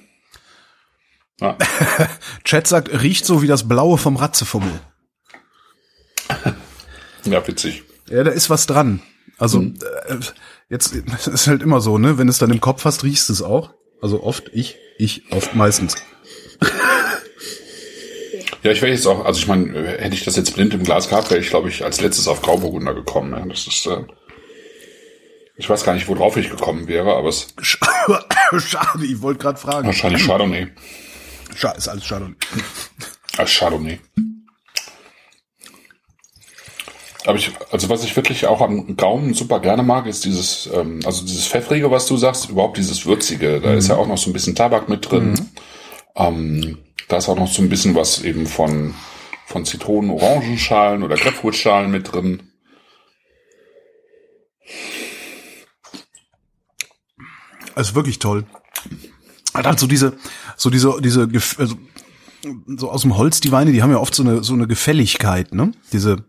Ja. Chat sagt, riecht so wie das Blaue vom Ratzefummel. ja, witzig. Ja, da ist was dran. Also Mhm. äh, jetzt es ist halt immer so, ne? Wenn du es dann im Kopf hast, riechst du es auch. Also oft ich, ich oft meistens. Ja, ich wäre jetzt auch, also ich meine, hätte ich das jetzt blind im Glas gehabt, wäre ich, glaube ich, als letztes auf Grauburgunder gekommen. Ja. Das ist, äh, ich weiß gar nicht, worauf ich gekommen wäre, aber es Schade, ich wollte gerade fragen. wahrscheinlich Chardonnay. Ist alles schade. Als Chardonnay. Aber ich, also was ich wirklich auch am Gaumen super gerne mag, ist dieses, ähm, also dieses Pfeffrige, was du sagst, überhaupt dieses Würzige. Da ist ja auch noch so ein bisschen Tabak mit drin. Ähm, da ist auch noch so ein bisschen was eben von, von Zitronen, Orangenschalen oder Grapefruitschalen mit drin. Also wirklich toll. Hat halt so diese, so diese, diese, also, so aus dem Holz, die Weine, die haben ja oft so eine, so eine Gefälligkeit, ne? Diese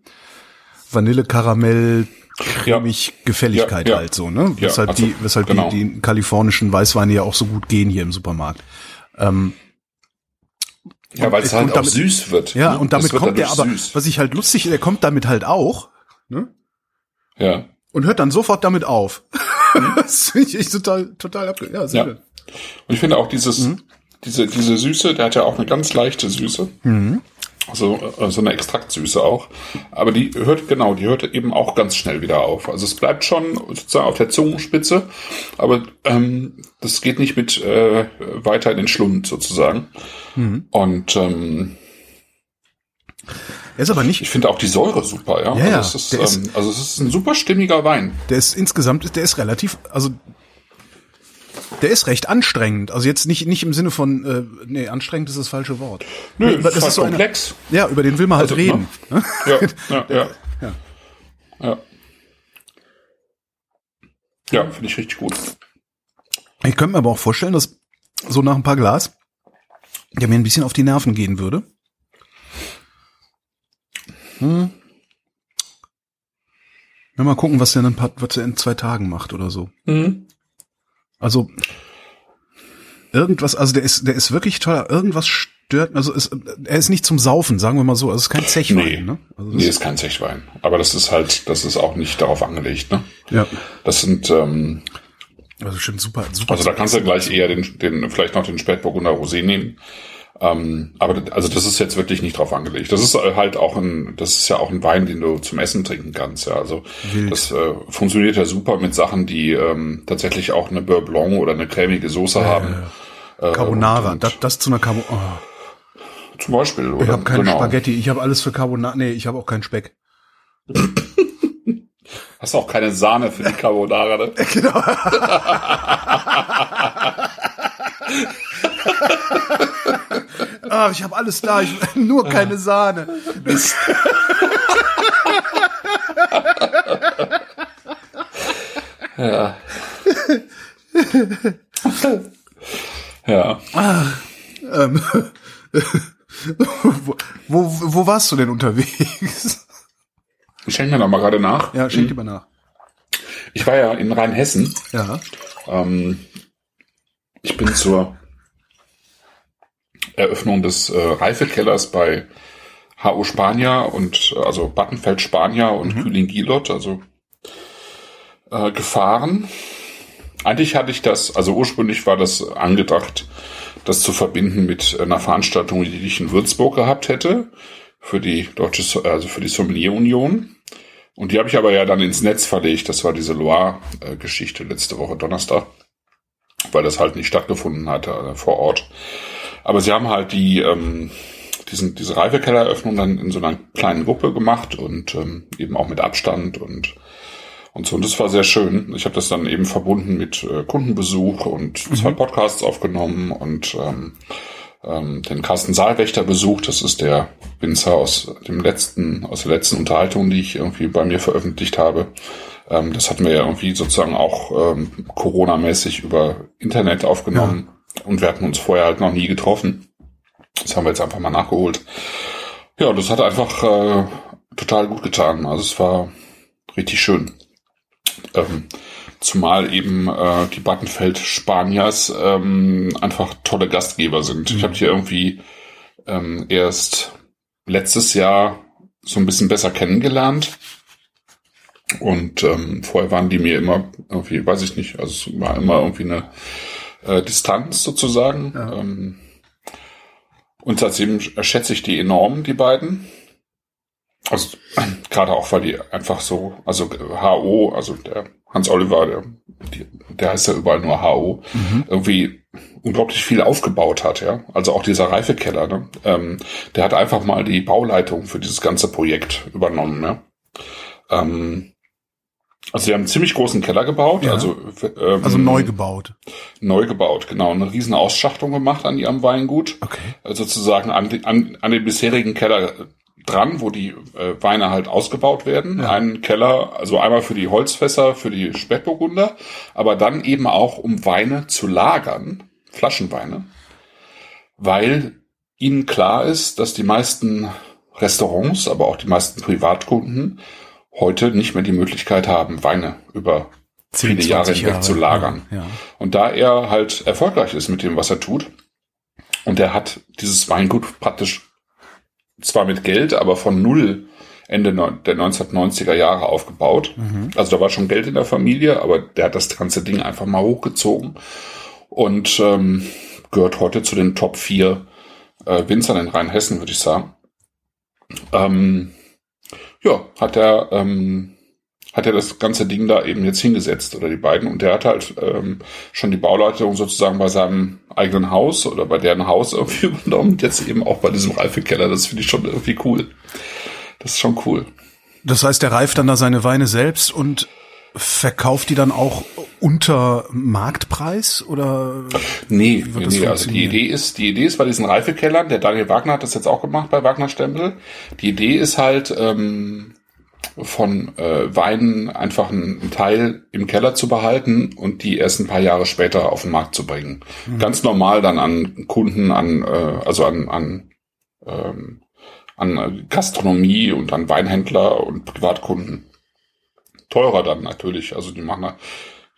Vanille, Karamell, cremig Gefälligkeit Ja, ja. halt so, ne? Ja, Weshalb also, die, weshalb genau. die, die kalifornischen Weißweine ja auch so gut gehen hier im Supermarkt. Ähm, Ja, weil es halt auch damit- süß wird. ja, ne? und damit kommt der aber, Süß. was ich halt lustig, der kommt damit halt auch, ne? Ja. Und hört dann sofort damit auf. das finde ich total, total abge, ja, sehr Ja. schön. Und ich finde auch dieses, Mhm. diese, diese Süße, der hat ja auch eine ganz leichte Süße. Mhm. Also äh, so eine Extraktsüße auch. Aber die hört, genau, die hört eben auch ganz schnell wieder auf. Also es bleibt schon sozusagen auf der Zungenspitze, aber ähm, das geht nicht mit äh, weiter in den Schlund sozusagen. Mhm. Und ähm, Er ist aber nicht, ich finde auch die Säure super, ja. Ja, ja, also, es ist, der ist- ähm, also es ist ein super stimmiger Wein. Der ist insgesamt, der ist relativ, also der ist recht anstrengend. Also jetzt nicht nicht im Sinne von, äh, nee, anstrengend ist das falsche Wort. Nö, das ist so einer- komplex. ja, über den will man halt Also, reden. Ne? Ja, ja, ja. Ja. Ja. Ja, finde ich richtig gut. Ich könnte mir aber auch vorstellen, dass so nach ein paar Glas der mir ein bisschen auf die Nerven gehen würde. Hm. Ja, mal gucken, was der in ein paar, was er in zwei Tagen macht oder so. Mhm. Also irgendwas, also der ist, der ist wirklich toll. Irgendwas stört, also es, er ist nicht zum Saufen, sagen wir mal so. Also es ist kein Zechwein. Nee, Ne? Also nee, ist kein Zechwein. Aber das ist halt, das ist auch nicht darauf angelegt, ne? ja, Das sind, ähm, also stimmt super, super. also da kannst du gleich eher den, den vielleicht noch den Spätburgunder Rosé nehmen. Ähm, aber das- also das ist jetzt wirklich nicht drauf angelegt. Das ist halt auch ein, das ist ja auch ein Wein, den du zum Essen trinken kannst. Ja, also Wild. das äh, funktioniert ja super mit Sachen, die ähm, tatsächlich auch eine Beurre Blanc oder eine cremige Soße haben. Äh, Carbonara, und- das, das zu einer Carbonara. Oh, Zum Beispiel. Oder? ich habe keine genau. Spaghetti, ich habe alles für Carbonara. Nee, ich habe auch keinen Speck. Hast auch keine Sahne für die Carbonara, ne? Ah, ich habe alles da, ich nur keine Sahne. Mist. Ja. Ähm, wo, wo, wo warst du denn unterwegs? Ich schenke mir noch mal gerade nach. Ja, schenk lieber nach. Ich war ja in Rheinhessen. Ja. Ähm, ich bin zur Eröffnung des äh, Reifekellers bei HO Spanier und äh, also Battenfeld Spanier und Kühling Gilot, also äh, gefahren. Eigentlich hatte ich das, also ursprünglich war das angedacht, das zu verbinden mit einer Veranstaltung, die ich in Würzburg gehabt hätte, für die deutsche, also für die Sommelier Union. Und die habe ich aber ja dann ins Netz verlegt. Das war diese Loire-Geschichte letzte Woche Donnerstag, weil das halt nicht stattgefunden hatte äh, vor Ort. Aber sie haben halt die, ähm, diesen, diese Reifekellereröffnung dann in so einer kleinen Gruppe gemacht und ähm, eben auch mit Abstand und und so. Und das war sehr schön. Ich habe das dann eben verbunden mit äh, Kundenbesuch und mhm. zwei Podcasts aufgenommen und ähm, ähm, den Carsten Saalwächter besucht. Das ist der Winzer aus dem letzten, aus der letzten Unterhaltung, die ich irgendwie bei mir veröffentlicht habe. Ähm, das hatten wir ja irgendwie sozusagen auch ähm, Corona-mäßig über Internet aufgenommen. Ja. Und wir hatten uns vorher halt noch nie getroffen. Das haben wir jetzt einfach mal nachgeholt. Ja, das hat einfach äh, total gut getan. Also es war richtig schön. Ähm, zumal eben äh, die Buttonfeld Spaniers ähm, einfach tolle Gastgeber sind. Mhm. Ich habe die irgendwie ähm, erst letztes Jahr so ein bisschen besser kennengelernt. Und ähm, vorher waren die mir immer irgendwie, weiß ich nicht, also es war immer irgendwie eine äh, Distanz sozusagen. Ja. Ähm, und seitdem schätze ich die enorm, die beiden. Also gerade auch, weil die einfach so, also HO, also der Hans Oliver, der, der heißt ja überall nur HO, mhm. irgendwie unglaublich viel aufgebaut hat, ja. Also auch dieser Reifekeller, ne? Ähm, der hat einfach mal die Bauleitung für dieses ganze Projekt übernommen, ja. Ähm, also sie haben einen ziemlich großen Keller gebaut, ja. also ähm, also neu gebaut. Neu gebaut, genau, eine riesen Ausschachtung gemacht an ihrem Weingut, okay. also sozusagen an, an, an den bisherigen Keller dran, wo die äh, Weine halt ausgebaut werden. Ja. Einen Keller, also einmal für die Holzfässer, für die Spätburgunder, aber dann eben auch, um Weine zu lagern, Flaschenweine, weil ihnen klar ist, dass die meisten Restaurants, aber auch die meisten Privatkunden heute nicht mehr die Möglichkeit haben, Weine über 10, viele Jahre hinweg Jahre. zu lagern. Ja, ja. Und da er halt erfolgreich ist mit dem, was er tut, und er hat dieses Weingut praktisch zwar mit Geld, aber von null Ende der 1990er Jahre aufgebaut. Mhm. Also da war schon Geld in der Familie, aber der hat das ganze Ding einfach mal hochgezogen und ähm, gehört heute zu den Top 4 äh, Winzern in Rheinhessen, würde ich sagen. Ähm, ja, hat er ähm, hat er das ganze Ding da eben jetzt hingesetzt oder die beiden und der hat halt ähm, schon die Bauleitung sozusagen bei seinem eigenen Haus oder bei deren Haus irgendwie übernommen und jetzt eben auch bei diesem Reifekeller. Das finde ich schon irgendwie cool. Das ist schon cool. Das heißt, der reift dann da seine Weine selbst und verkauft die dann auch unter Marktpreis oder? Nee, nee also die Idee ist, die Idee ist bei diesen Reifekellern, der Daniel Wagner hat das jetzt auch gemacht bei Wagner Stempel. Die Idee ist halt, ähm, von äh, Weinen einfach einen Teil im Keller zu behalten und die erst ein paar Jahre später auf den Markt zu bringen. Mhm. Ganz normal dann an Kunden, an äh, also an an, ähm, an Gastronomie und an Weinhändler und Privatkunden. Teurer dann natürlich. Also die machen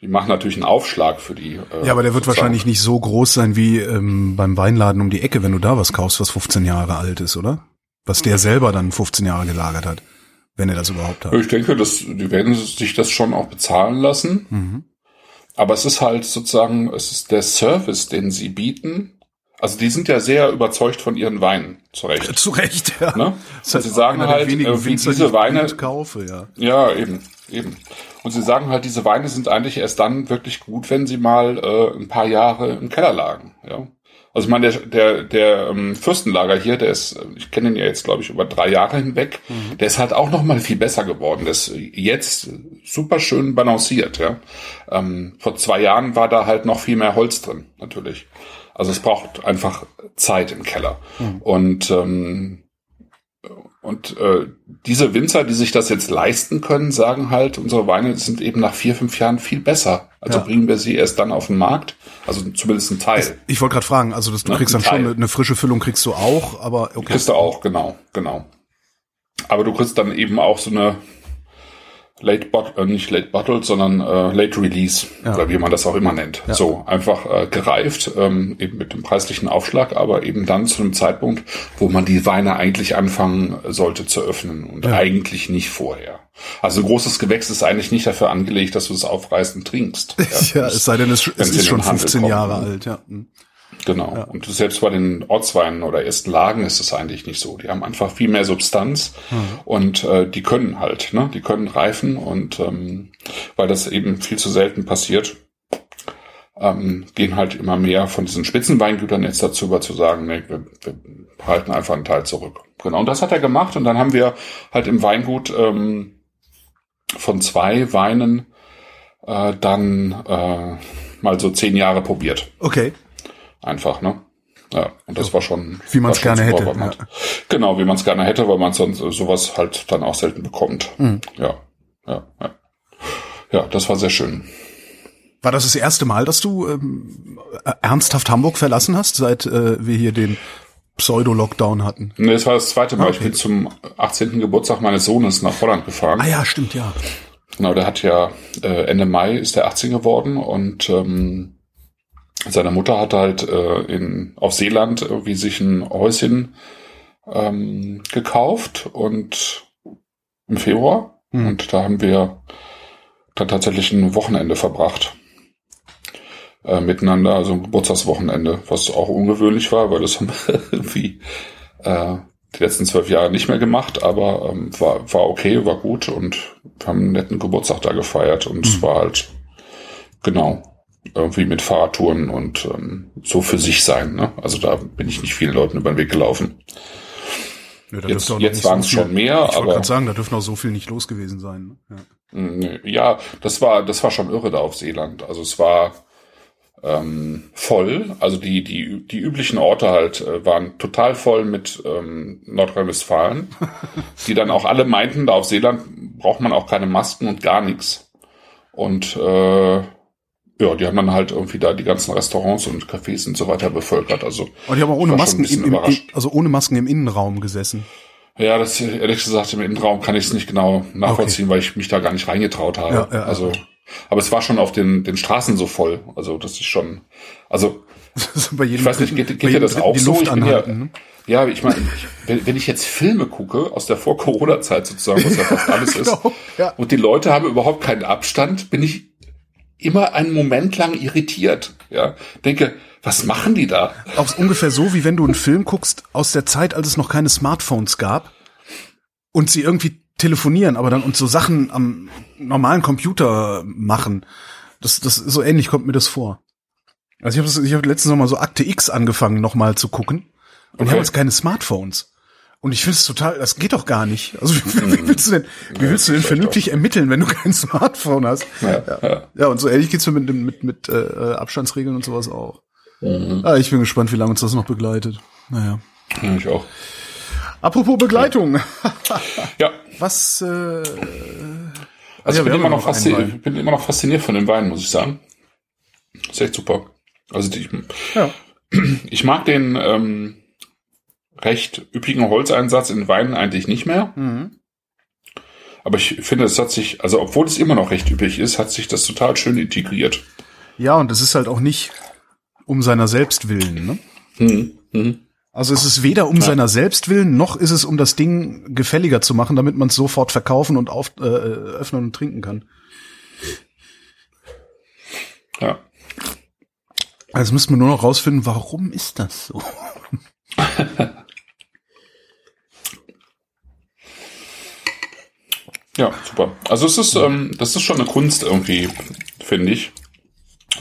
die machen natürlich einen Aufschlag für die. Äh, ja, aber der wird wahrscheinlich nicht so groß sein wie ähm, beim Weinladen um die Ecke, wenn du da was kaufst, was 15 Jahre alt ist, oder? Was der selber dann 15 Jahre gelagert hat wenn er das überhaupt hat. Ich denke, dass die werden sich das schon auch bezahlen lassen. Mhm. Aber es ist halt sozusagen, es ist der Service, den sie bieten. Also die sind ja sehr überzeugt von ihren Weinen, zu Recht. Zu Recht, ja. Ne? Das heißt, sie sagen halt, wie Winzer, diese Weine. Kaufe, ja. ja, eben, eben. Und sie sagen halt, diese Weine sind eigentlich erst dann wirklich gut, wenn sie mal äh, ein paar Jahre im Keller lagen. Ja. Also ich meine, der, der, der ähm, Fürstenlager hier, der ist, ich kenne ihn ja jetzt, glaube ich, über drei Jahre hinweg, mhm. der ist halt auch noch mal viel besser geworden. Der ist jetzt super schön balanciert. Ja. Ähm, vor zwei Jahren war da halt noch viel mehr Holz drin, natürlich. Also es braucht einfach Zeit im Keller. Mhm. Und ähm, und äh, diese Winzer, die sich das jetzt leisten können, sagen halt, unsere Weine sind eben nach vier, fünf Jahren viel besser. Also ja. bringen wir sie erst dann auf den Markt. Also zumindest ein Teil. Ich wollte gerade fragen, also das, du ne? kriegst dann schon eine, eine, frische Füllung, kriegst du auch, aber okay. Kriegst du auch, genau, genau. Aber du kriegst dann eben auch so eine Late Bot äh, nicht Late Bottled, sondern äh, Late Release, ja. oder wie man das auch immer nennt. Ja. So, einfach äh, gereift, ähm, eben mit dem preislichen Aufschlag, aber eben dann zu einem Zeitpunkt, wo man die Weine eigentlich anfangen sollte zu öffnen und ja. eigentlich nicht vorher. Also großes Gewächs ist eigentlich nicht dafür angelegt, dass du es aufreißt und trinkst. Ja, ja es sei denn, es, es ist schon 15 Jahre alt, ja. Genau. Ja. Und selbst bei den Ortsweinen oder ersten Lagen ist es eigentlich nicht so. Die haben einfach viel mehr Substanz mhm. und äh, die können halt, ne? Die können reifen und ähm, weil das eben viel zu selten passiert, ähm, gehen halt immer mehr von diesen Spitzenweingütern jetzt dazu über zu sagen, nee, wir, wir halten einfach einen Teil zurück. Genau, und das hat er gemacht und dann haben wir halt im Weingut ähm, von zwei Weinen äh, dann äh, mal so zehn Jahre probiert. Okay. Einfach, ne? Ja, und das war schon. Wie man es gerne hätte. Ja. Genau, wie man es gerne hätte, weil man sonst sowas halt dann auch selten bekommt. Mhm. Ja, ja, ja. Ja, das war sehr schön. War das das erste Mal, dass du ähm, ernsthaft Hamburg verlassen hast, seit äh, wir hier den Pseudo-Lockdown hatten? Nee, es war das zweite Mal. Okay. Ich bin zum 18. Geburtstag meines Sohnes nach Holland gefahren. Ah ja, stimmt, ja. Genau, der hat ja äh, Ende Mai ist der 18 geworden und ähm, seine Mutter hat halt äh, in, auf Seeland irgendwie sich ein Häuschen ähm, gekauft und im Februar. Hm. Und da haben wir dann tatsächlich ein Wochenende verbracht. Äh, miteinander, also ein Geburtstagswochenende, was auch ungewöhnlich war, weil das haben wir irgendwie äh, die letzten zwölf Jahre nicht mehr gemacht, aber ähm, war, war okay, war gut und wir haben einen netten Geburtstag da gefeiert und mhm. es war halt genau irgendwie mit Fahrradtouren und ähm, so für sich sein. Ne? Also da bin ich nicht vielen Leuten über den Weg gelaufen. Ja, jetzt jetzt waren es so schon mehr, ich aber gerade sagen, da dürfen auch so viel nicht los gewesen sein. Ne? Ja. ja, das war das war schon irre da auf Seeland. Also es war ähm, voll. Also die, die, die üblichen Orte halt äh, waren total voll mit ähm, Nordrhein-Westfalen, die dann auch alle meinten, da auf Seeland braucht man auch keine Masken und gar nichts. Und äh, ja, die haben dann halt irgendwie da die ganzen Restaurants und Cafés und so weiter bevölkert. Also und die haben auch ohne Masken im, im, also ohne Masken im Innenraum gesessen. Ja, das ehrlich gesagt im Innenraum kann ich es nicht genau nachvollziehen, okay. weil ich mich da gar nicht reingetraut habe. Ja, ja, also aber es war schon auf den, den Straßen so voll. Also das ist schon, also jedem, ich weiß nicht, geht, geht dir das auch so? Ich ja, ne? ja, ich meine, wenn, wenn ich jetzt Filme gucke aus der Vor-Corona-Zeit sozusagen, was ja fast alles genau, ist, ja. und die Leute haben überhaupt keinen Abstand, bin ich immer einen Moment lang irritiert. Ja, denke, was machen die da? Auch ungefähr so, wie wenn du einen Film guckst aus der Zeit, als es noch keine Smartphones gab und sie irgendwie telefonieren, aber dann und so Sachen am normalen Computer machen. Das, das so ähnlich kommt mir das vor. Also ich habe ich hab letztens noch mal so Akte X angefangen, noch mal zu gucken. Und okay. wir haben jetzt keine Smartphones. Und ich finde es total, das geht doch gar nicht. Also wie, wie willst du denn, wie willst du denn vernünftig ermitteln, wenn du kein Smartphone hast? Ja, ja. ja und so ähnlich geht's mir mit, mit, mit äh, Abstandsregeln und sowas auch. Mhm. Ah, ich bin gespannt, wie lange uns das noch begleitet. Naja. Ja, ich auch. Apropos Begleitung. ja. Was? Äh, also ja, ich, bin immer noch fasziniert, ich bin immer noch fasziniert von den Weinen, muss ich sagen. ist echt super. Also die, ja. ich mag den ähm, recht üppigen Holzeinsatz in Weinen eigentlich nicht mehr. Mhm. Aber ich finde, es hat sich, also obwohl es immer noch recht üppig ist, hat sich das total schön integriert. Ja, und es ist halt auch nicht um seiner selbst willen, ne? Mhm. Mhm. Also es ist weder um ja. seiner selbst willen, noch ist es um das Ding gefälliger zu machen, damit man es sofort verkaufen und auf, äh, öffnen und trinken kann. Ja. Also müssten wir nur noch rausfinden, warum ist das so? ja, super. Also es ist, ähm, das ist schon eine Kunst irgendwie, finde ich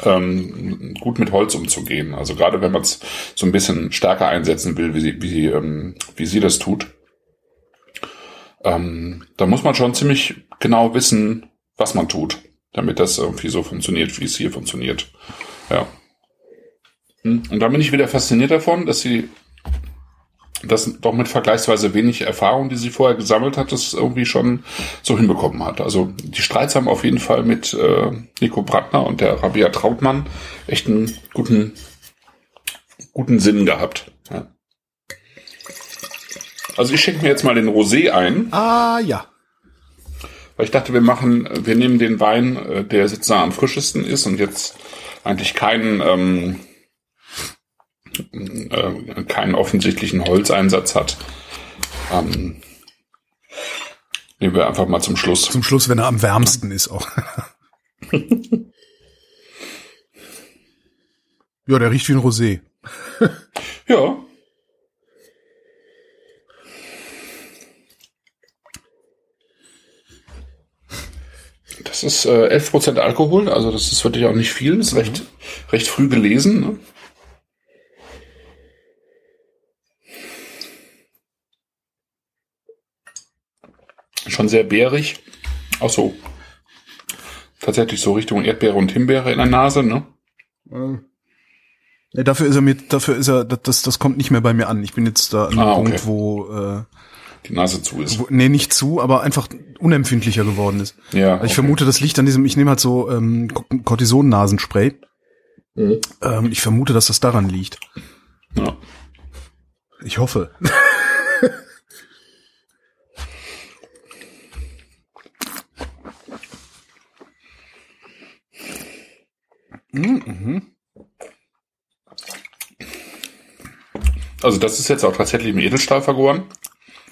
ähm, gut mit Holz umzugehen. Also gerade wenn man es so ein bisschen stärker einsetzen will, wie sie, wie, ähm, wie sie das tut, ähm, da muss man schon ziemlich genau wissen, was man tut, damit das irgendwie so funktioniert, wie es hier funktioniert. Ja. Hm. Und da bin ich wieder fasziniert davon, dass sie das doch mit vergleichsweise wenig Erfahrung, die sie vorher gesammelt hat, das irgendwie schon so hinbekommen hat. Also die Streits haben auf jeden Fall mit äh, Nico Brandner und der Rabia Trautmann echt einen guten, guten Sinn gehabt. Ja. Also ich schenke mir jetzt mal den Rosé ein. Ah ja. Weil ich dachte, wir machen, wir nehmen den Wein, äh, der sozusagen am frischesten ist und jetzt eigentlich keinen ähm, äh, keinen offensichtlichen Holzeinsatz hat. Ähm, nehmen wir einfach mal zum Schluss. Zum Schluss, wenn er am wärmsten ist auch. ja, der riecht wie ein Rosé. ja. Das ist äh, 11% Alkohol, also das ist wirklich auch nicht viel, das ist recht, recht früh gelesen. Ne? Schon sehr bärig. Auch so tatsächlich so Richtung Erdbeere und Himbeere in der Nase, ne? Ja, dafür ist er mir, dafür ist er, das, das kommt nicht mehr bei mir an. Ich bin jetzt da an einem Ah, okay. Punkt, wo, äh, Die Nase zu ist. wo, nee, nicht zu, aber einfach unempfindlicher geworden ist. Ja. Also ich okay. vermute, das liegt an diesem, ich nehme halt so ähm, Cortison-Nasenspray. Mhm. Ähm, ich vermute, dass das daran liegt. Ja. Ich hoffe. Also das ist jetzt auch tatsächlich im Edelstahl vergoren.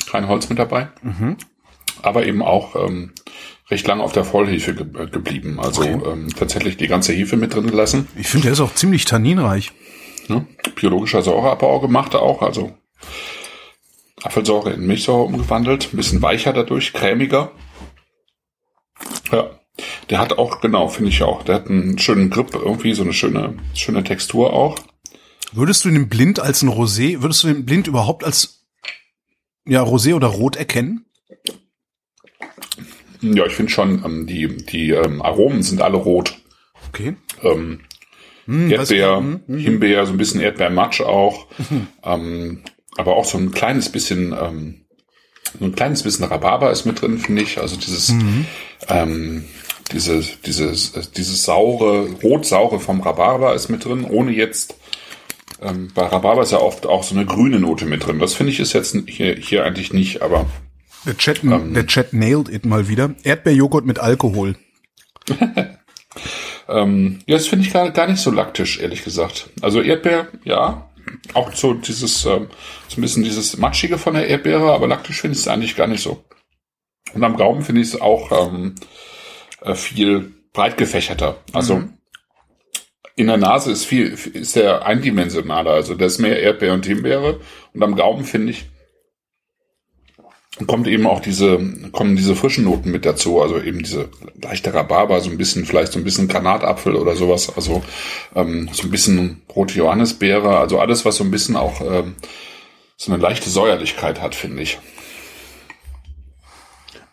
Kein Holz mit dabei. Aber eben auch ähm, recht lange auf der Vollhefe ge äh, geblieben. Also Okay. ähm, tatsächlich die ganze Hefe mit drin gelassen. Ich finde, der ist auch ziemlich tanninreich. Ne? Biologischer Säureabbau gemacht auch. Also Apfelsäure in Milchsäure umgewandelt. Ein bisschen weicher dadurch, cremiger. Ja. Der hat auch, genau, finde ich auch. Der hat einen schönen Grip, irgendwie so eine schöne, schöne Textur auch. Würdest du den blind als ein Rosé, würdest du den blind überhaupt als ja Rosé oder Rot erkennen? Ja, ich finde schon, ähm, die, die ähm, Aromen sind alle rot. Okay. Ähm, Hm, Erdbeer, hm, hm. Himbeer, so ein bisschen Erdbeermatsch auch. ähm, aber auch so ein kleines bisschen, ähm, so ein kleines bisschen Rhabarber ist mit drin, finde ich. Also dieses, Mhm. ähm, diese, dieses, dieses saure, rot-saure vom Rhabarber ist mit drin, ohne jetzt, ähm, bei Rhabarber ist ja oft auch so eine grüne Note mit drin. Das finde ich ist jetzt hier, hier eigentlich nicht, aber Der Chat, Ähm. der Chat nailed it mal wieder. Erdbeerjoghurt mit Alkohol. Ähm, ja, das finde ich gar, gar nicht so laktisch, ehrlich gesagt. Also Erdbeer, ja. Auch so dieses, ähm, so ein bisschen dieses Matschige von der Erdbeere, aber laktisch finde ich es eigentlich gar nicht so. Und am Gaumen finde ich es auch ähm, äh, viel breit gefächerter. Also in der Nase ist viel, ist der eindimensionaler. Also da ist mehr Erdbeer und Himbeere. Und am Gaumen finde ich, kommt eben auch diese, kommen diese frischen Noten mit dazu, also eben diese leichte Rhabarber, so ein bisschen, vielleicht so ein bisschen Granatapfel oder sowas, also ähm, so ein bisschen rote Johannisbeere, also alles, was so ein bisschen auch ähm, so eine leichte Säuerlichkeit hat, finde ich.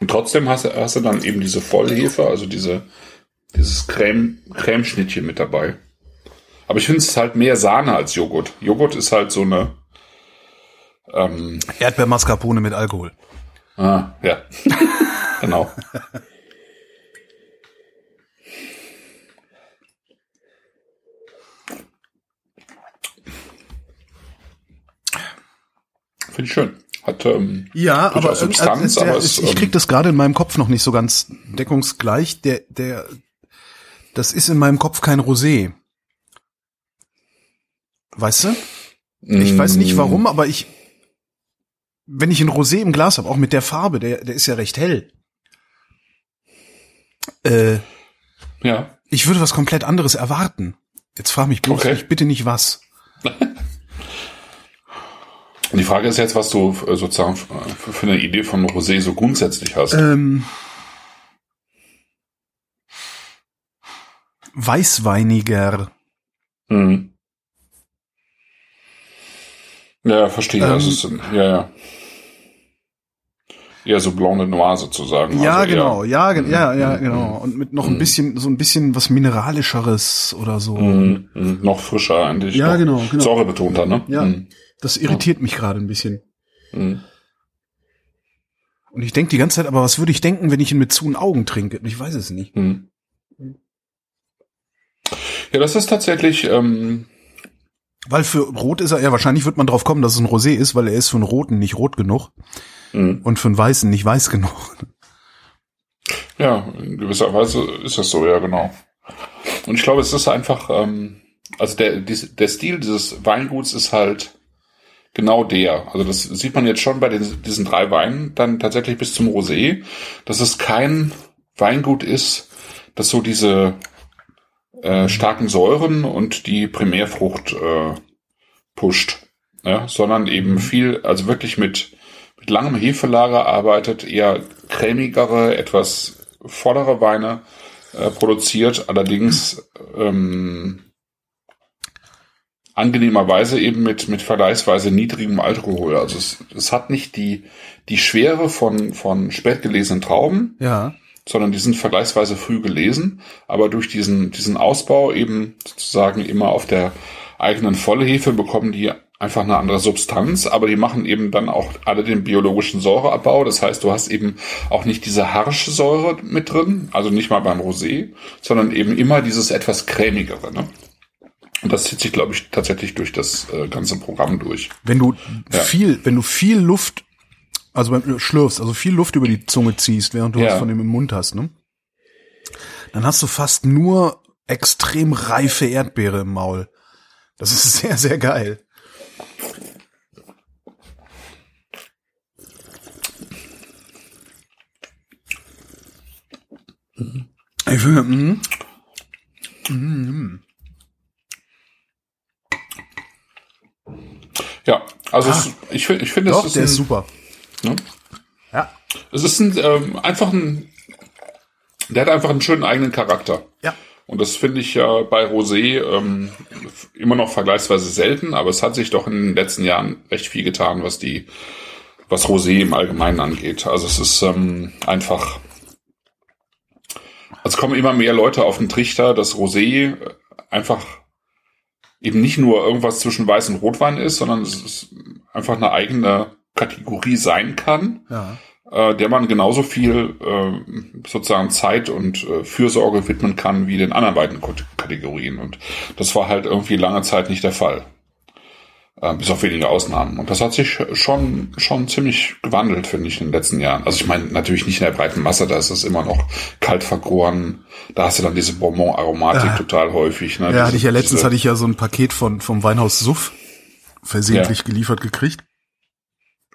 Und trotzdem hast du, hast du dann eben diese Vollhefe, also diese, dieses Creme, Cremeschnittchen mit dabei. Aber ich finde es halt mehr Sahne als Joghurt. Joghurt ist halt so eine, ähm, Erdbeermascarpone mit Alkohol. Ah, ja. genau. Finde ich schön. Hat, ähm, Ja, aber, durchaus Substanz, äh, der aber es, ich ähm, krieg das gerade in meinem Kopf noch nicht so ganz deckungsgleich. Der, der, das ist in meinem Kopf kein Rosé. Weißt du? Ich weiß nicht mm, warum, aber ich, wenn ich ein Rosé im Glas habe, auch mit der Farbe, der, der ist ja recht hell. Äh, Ja. ich würde was komplett anderes erwarten. Jetzt frag mich bloß Okay. bitte nicht was. Und die Frage ist jetzt, was du äh, sozusagen für eine Idee von Rosé so grundsätzlich hast. Ähm, weißweiniger. Mhm. Ja, verstehe. Ähm, das ist, ja, ja. Eher so Blanc de Noir sozusagen. Ja, also genau, ja, ge- ja, ja, Mhm. genau. Und mit noch ein bisschen, so ein bisschen was Mineralischeres oder so. Mhm. Mhm. Noch frischer eigentlich. Ja, genau, genau. Säurebetonter, ne? Ja. Das irritiert mich gerade ein bisschen. Mhm. Und ich denke die ganze Zeit, aber was würde ich denken, wenn ich ihn mit zu Augen trinke? Ich weiß es nicht. Mhm. Ja, das ist tatsächlich, ähm, Weil für Rot ist er, ja, wahrscheinlich wird man drauf kommen, dass es ein Rosé ist, weil er ist für einen Roten nicht rot genug mhm. und für einen Weißen nicht weiß genug. ja, in gewisser Weise ist das so, ja, genau. Und ich glaube, es ist einfach, ähm, also der, dies- der Stil dieses Weinguts ist halt genau der. Also das sieht man jetzt schon bei den, diesen drei Weinen dann tatsächlich bis zum Rosé, dass es kein Weingut ist, das so diese äh, starken Säuren und die Primärfrucht äh, pusht, ja, sondern eben viel, also wirklich mit, mit langem Hefelager arbeitet, eher cremigere, etwas vollere Weine äh, produziert, allerdings ähm, angenehmerweise eben mit, mit vergleichsweise niedrigem Alkohol. Also es, es hat nicht die, die Schwere von, von spät gelesenen Trauben, Ja. sondern die sind vergleichsweise früh gelesen, aber durch diesen, diesen Ausbau eben sozusagen immer auf der eigenen Vollhefe bekommen die einfach eine andere Substanz, aber die machen eben dann auch alle den biologischen Säureabbau. Das heißt, du hast eben auch nicht diese harsche Säure mit drin, also nicht mal beim Rosé, sondern eben immer dieses etwas cremigere. Ne? Und das zieht sich, glaube ich, tatsächlich durch das äh, ganze Programm durch. Wenn du Ja. viel, wenn du viel Luft, also beim äh, schlürfst, also viel Luft über die Zunge ziehst, während du Ja. was von dem im Mund hast, ne? Dann hast du fast nur extrem reife Erdbeere im Maul. Das ist sehr, sehr geil. Ich finde, mm, Ja, also es, ich, ich finde, Ah. es ist, der ein, ist super. Ne? Ja, es ist ein, ähm, einfach ein, der hat einfach einen schönen eigenen Charakter. ja. Und das finde ich ja bei Rosé ähm, immer noch vergleichsweise selten, aber es hat sich doch in den letzten Jahren recht viel getan, was die, was Rosé im Allgemeinen angeht. Also es ist ähm, einfach, es kommen immer mehr Leute auf den Trichter, dass Rosé einfach eben nicht nur irgendwas zwischen Weiß und Rotwein ist, sondern es ist einfach eine eigene Kategorie sein kann Ja. äh, der man genauso viel äh, sozusagen Zeit und äh, Fürsorge widmen kann wie den anderen beiden Kategorien. Und das war halt irgendwie lange Zeit nicht der Fall. Äh, bis auf wenige Ausnahmen. Und das hat sich schon, schon ziemlich gewandelt, finde ich, in den letzten Jahren. Also ich meine, natürlich nicht in der breiten Masse, da ist es immer noch kalt vergoren. Da hast du dann diese Bonbon-Aromatik Ah. total häufig. Ne? Ja, Diese- hatte ich ja letztens hatte ich ja so ein Paket von vom Weinhaus Suff versehentlich geliefert gekriegt.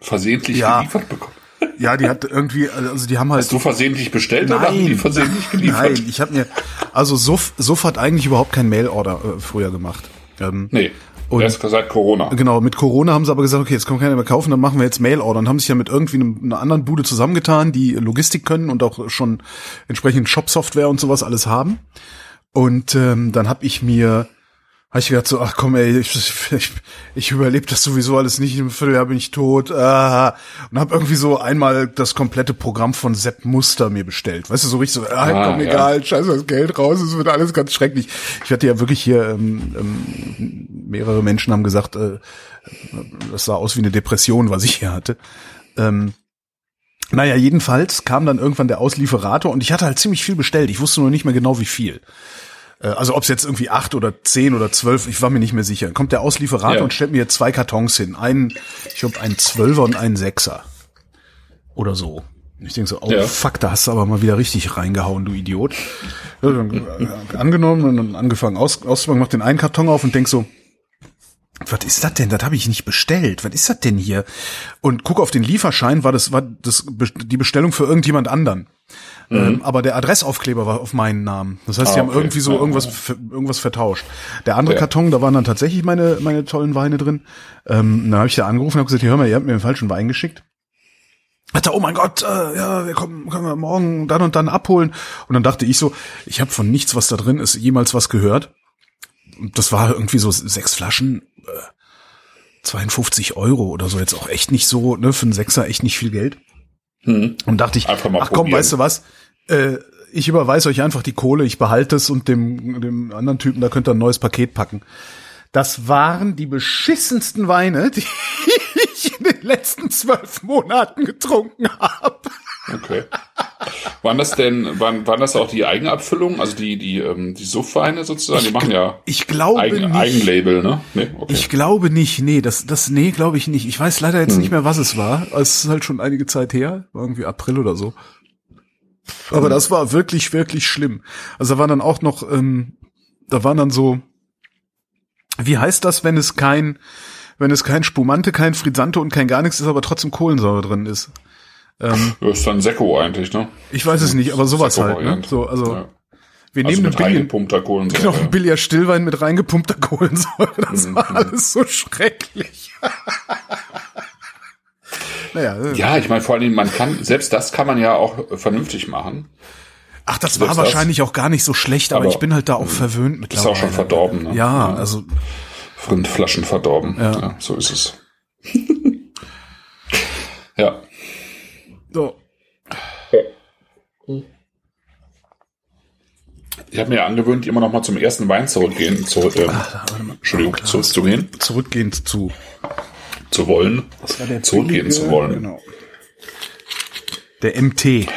versehentlich Ja. geliefert bekommen. Ja, die hat irgendwie, also die haben halt. Hast du versehentlich bestellt oder haben die versehentlich geliefert? Nein, ich habe mir, also Suff, Suff hat eigentlich überhaupt kein Mail-Order äh, früher gemacht. Ähm, Nee. Und- erst seit Corona. Genau, mit Corona haben sie aber gesagt, okay, jetzt kann keiner mehr kaufen, dann machen wir jetzt Mail-Order und haben sich ja mit irgendwie einem, einer anderen Bude zusammengetan, die Logistik können und auch schon entsprechend Shop-Software und sowas alles haben. Und ähm, dann habe ich mir, habe ich gedacht so, ach komm ey, ich, ich, ich überlebe das sowieso alles nicht, einem Vierteljahr bin ich tot. Ah, und habe irgendwie so einmal das komplette Programm von Sepp Muster mir bestellt. Weißt du, so richtig so, ah, Ah, komm, ja. egal, scheiß das Geld raus, es wird alles ganz schrecklich. Ich hatte ja wirklich hier, ähm, ähm, mehrere Menschen haben gesagt, äh, das sah aus wie eine Depression, was ich hier hatte. Ähm, naja, jedenfalls kam dann irgendwann der Auslieferator und ich hatte halt ziemlich viel bestellt. Ich wusste nur nicht mehr genau, wie viel. Äh, Also ob es jetzt irgendwie acht oder zehn oder zwölf, ich war mir nicht mehr sicher. Dann kommt der Auslieferator Ja. und stellt mir zwei Kartons hin. Einen, ich glaube, einen Zwölfer und einen Sechser. Oder so. Und Ich denke so, oh Ja. fuck, da hast du aber mal wieder richtig reingehauen, du Idiot. Ja, dann, äh, angenommen und dann angefangen aus, auszupacken, mach den einen Karton auf und denk so, was ist das denn? Das habe ich nicht bestellt. Was ist das denn hier? Und guck auf den Lieferschein, war das war das die Bestellung für irgendjemand anderen. Ähm, aber der Adressaufkleber war auf meinen Namen. Das heißt, Ah, die haben okay. irgendwie so Ja, irgendwas irgendwas vertauscht. Der andere Ja. Karton, da waren dann tatsächlich meine meine tollen Weine drin. Ähm, dann habe ich da angerufen und habe gesagt, hier, hör mal, ihr habt mir den falschen Wein geschickt. Hat er, oh mein Gott, äh, ja, wir kommen, können wir morgen dann und dann abholen. Und dann dachte ich so, ich habe von nichts, was da drin ist, jemals was gehört. Das war irgendwie so sechs Flaschen, äh, 52 Euro oder so, jetzt auch echt nicht so, ne, für einen Sechser echt nicht viel Geld. Hm. Und dachte ich, ach komm, probieren. weißt du was, äh, ich überweise euch einfach die Kohle, ich behalte es und dem, dem anderen Typen, da könnt ihr ein neues Paket packen. Das waren die beschissensten Weine, die ich in den letzten zwölf Monaten getrunken habe. Okay. Waren das denn, waren, waren das auch die Eigenabfüllungen, also die, die, ähm, die Suffweine sozusagen? Die machen ja Ich glaube Eigen, nicht. Eigenlabel, ne? Nee, okay. Ich glaube nicht, nee, das, das, nee, glaube ich nicht. Ich weiß leider jetzt Hm. nicht mehr, was es war. Es ist halt schon einige Zeit her, war irgendwie April oder so. Aber Hm. das war wirklich, wirklich schlimm. Also da waren dann auch noch, ähm, da waren dann so, wie heißt das, wenn es kein, wenn es kein Spumante, kein Frisante und kein gar nichts ist, aber trotzdem Kohlensäure drin ist. Ähm, das ist dann Sekko eigentlich, ne? ich weiß es nicht, aber sowas halt. Ne? So, also Ja. Wir also nehmen mit ein Billion, reingepumpter Kohlensäure. genau, ein Billier Stillwein mit reingepumpter Kohlensäure. Das Mhm. war alles so schrecklich. naja, äh, Ja, ich meine, vor allen Dingen, man kann, selbst das kann man ja auch vernünftig machen. ach, das war selbst wahrscheinlich auch gar nicht so schlecht, aber, Aber, ich bin halt da auch verwöhnt Ist mittlerweile. auch schon verdorben, ne? Ja, also Von Flaschen verdorben. Ja. Ja, so ist es. ja. So. Ich habe mir angewöhnt, immer noch mal zum ersten Wein zurückgehen, zurück, ähm, Entschuldigung, zurückzugehen, zurückgehend zu. zu wollen, Das war der zurückgehen billige- zu wollen. Genau. Der MT.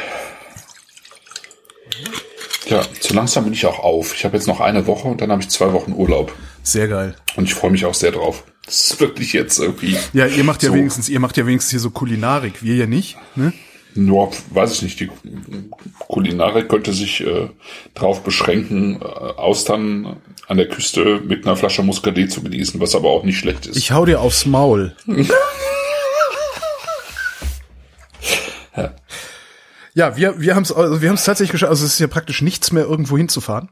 Ja, so langsam bin ich auch auf. Ich habe jetzt noch eine Woche und dann habe ich zwei Wochen Urlaub. Sehr geil. Und ich freue mich auch sehr drauf. Das ist wirklich jetzt irgendwie. Ja, ihr macht ja so, wenigstens, ihr macht ja wenigstens hier so Kulinarik, wir ja nicht, ne? Nur, weiß ich nicht, die Kulinarik könnte sich äh, darauf beschränken, äh, Austern an der Küste mit einer Flasche Muscadet zu genießen, was aber auch nicht schlecht ist. Ich hau dir aufs Maul. ja, wir, wir haben es also wir haben es tatsächlich geschafft, also es ist ja praktisch nichts mehr irgendwo hinzufahren.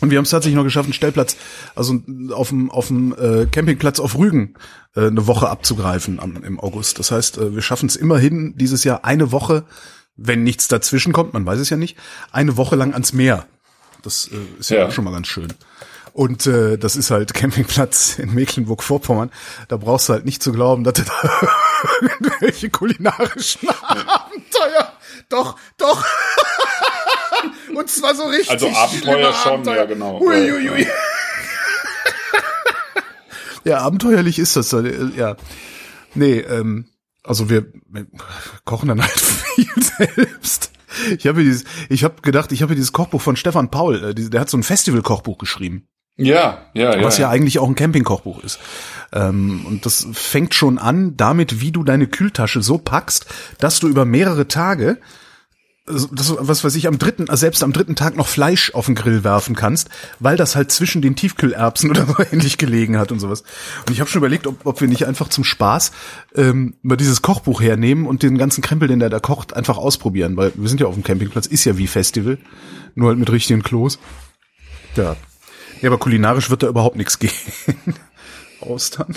Und wir haben es tatsächlich noch geschafft, einen Stellplatz, also auf dem, auf dem äh, Campingplatz auf Rügen äh, eine Woche abzugreifen am, im August. Das heißt, äh, wir schaffen es immerhin dieses Jahr eine Woche, wenn nichts dazwischen kommt, man weiß es ja nicht, eine Woche lang ans Meer. Das äh, ist ja, Ja. auch schon mal ganz schön. Und äh, das ist halt Campingplatz in Mecklenburg-Vorpommern. Da brauchst du halt nicht zu glauben, dass du da irgendwelche kulinarischen Abenteuer. Doch, doch. Und zwar so richtig. Also Abenteuer schon, Abenteuer. ja, genau. Ui, Ja, ui, ui. Ja, abenteuerlich ist das. äh, Ja. Nee, ähm, also wir, wir kochen dann halt viel selbst. Ich habe dieses, ich habe gedacht, ich habe dieses Kochbuch von Stefan Paul, äh, der hat so ein Festival-Kochbuch geschrieben, ja, ja, ja. was ja eigentlich auch ein Camping-Kochbuch ist. Ähm, und das fängt schon an damit, wie du deine Kühltasche so packst, dass du über mehrere Tage das, was weiß ich, am dritten, also selbst am dritten Tag noch Fleisch auf den Grill werfen kannst, weil das halt zwischen den Tiefkühlerbsen oder so ähnlich gelegen hat und sowas. Und ich habe schon überlegt, ob, ob wir nicht einfach zum Spaß ähm, mal dieses Kochbuch hernehmen und den ganzen Krempel, den der da kocht, einfach ausprobieren, weil wir sind ja auf dem Campingplatz, ist ja wie Festival, nur halt mit richtigen Klos. Ja. Ja, aber kulinarisch wird da überhaupt nichts gehen. Austern.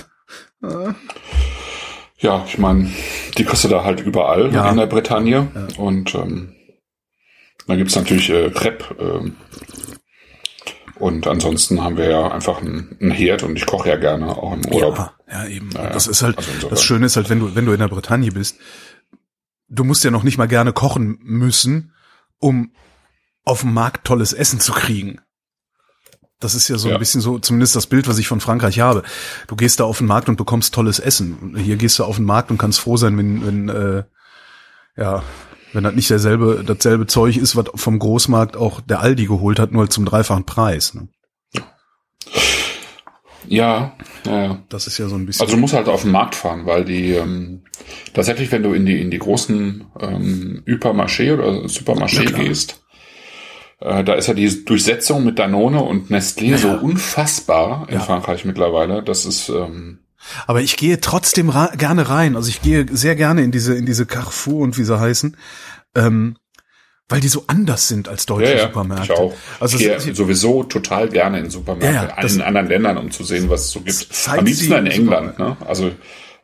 Ja, ich meine, die kriegst du da halt überall Ja. in der Bretagne. Und ähm, dann gibt's natürlich äh, Crepe. Ähm, und ansonsten haben wir ja einfach einen, einen Herd und ich koche ja gerne auch im Urlaub. Ja, ja eben. Ja, das ist halt, also das Schöne ist halt, wenn du, wenn du in der Bretagne bist, du musst ja noch nicht mal gerne kochen müssen, um auf dem Markt tolles Essen zu kriegen. Das ist ja so Ja. ein bisschen so, zumindest das Bild, was ich von Frankreich habe. Du gehst da auf den Markt und bekommst tolles Essen. Hier gehst du auf den Markt und kannst froh sein, wenn, wenn äh, ja, wenn das nicht derselbe, dasselbe Zeug ist, was vom Großmarkt auch der Aldi geholt hat, nur halt zum dreifachen Preis. Ne? Ja, ja, ja. Das ist ja so ein bisschen. Also du musst halt auf den Markt fahren, weil die ähm, tatsächlich, wenn du in die in die großen ähm, Hypermarché oder Supermarché Ja, gehst, äh, da ist ja die Durchsetzung mit Danone und Nestlé Ja, so unfassbar in. Frankreich mittlerweile. Das ist ähm, Aber ich gehe trotzdem gerne rein. Also ich gehe sehr gerne in diese in diese Carrefour und wie sie heißen, ähm, weil die so anders sind als deutsche ja, ja, Supermärkte. ich auch. Also ich es- gehe sowieso total gerne in Supermärkte, Ja, ja, in anderen Ländern, um zu sehen, was es so gibt. Am liebsten in England. Ne? Also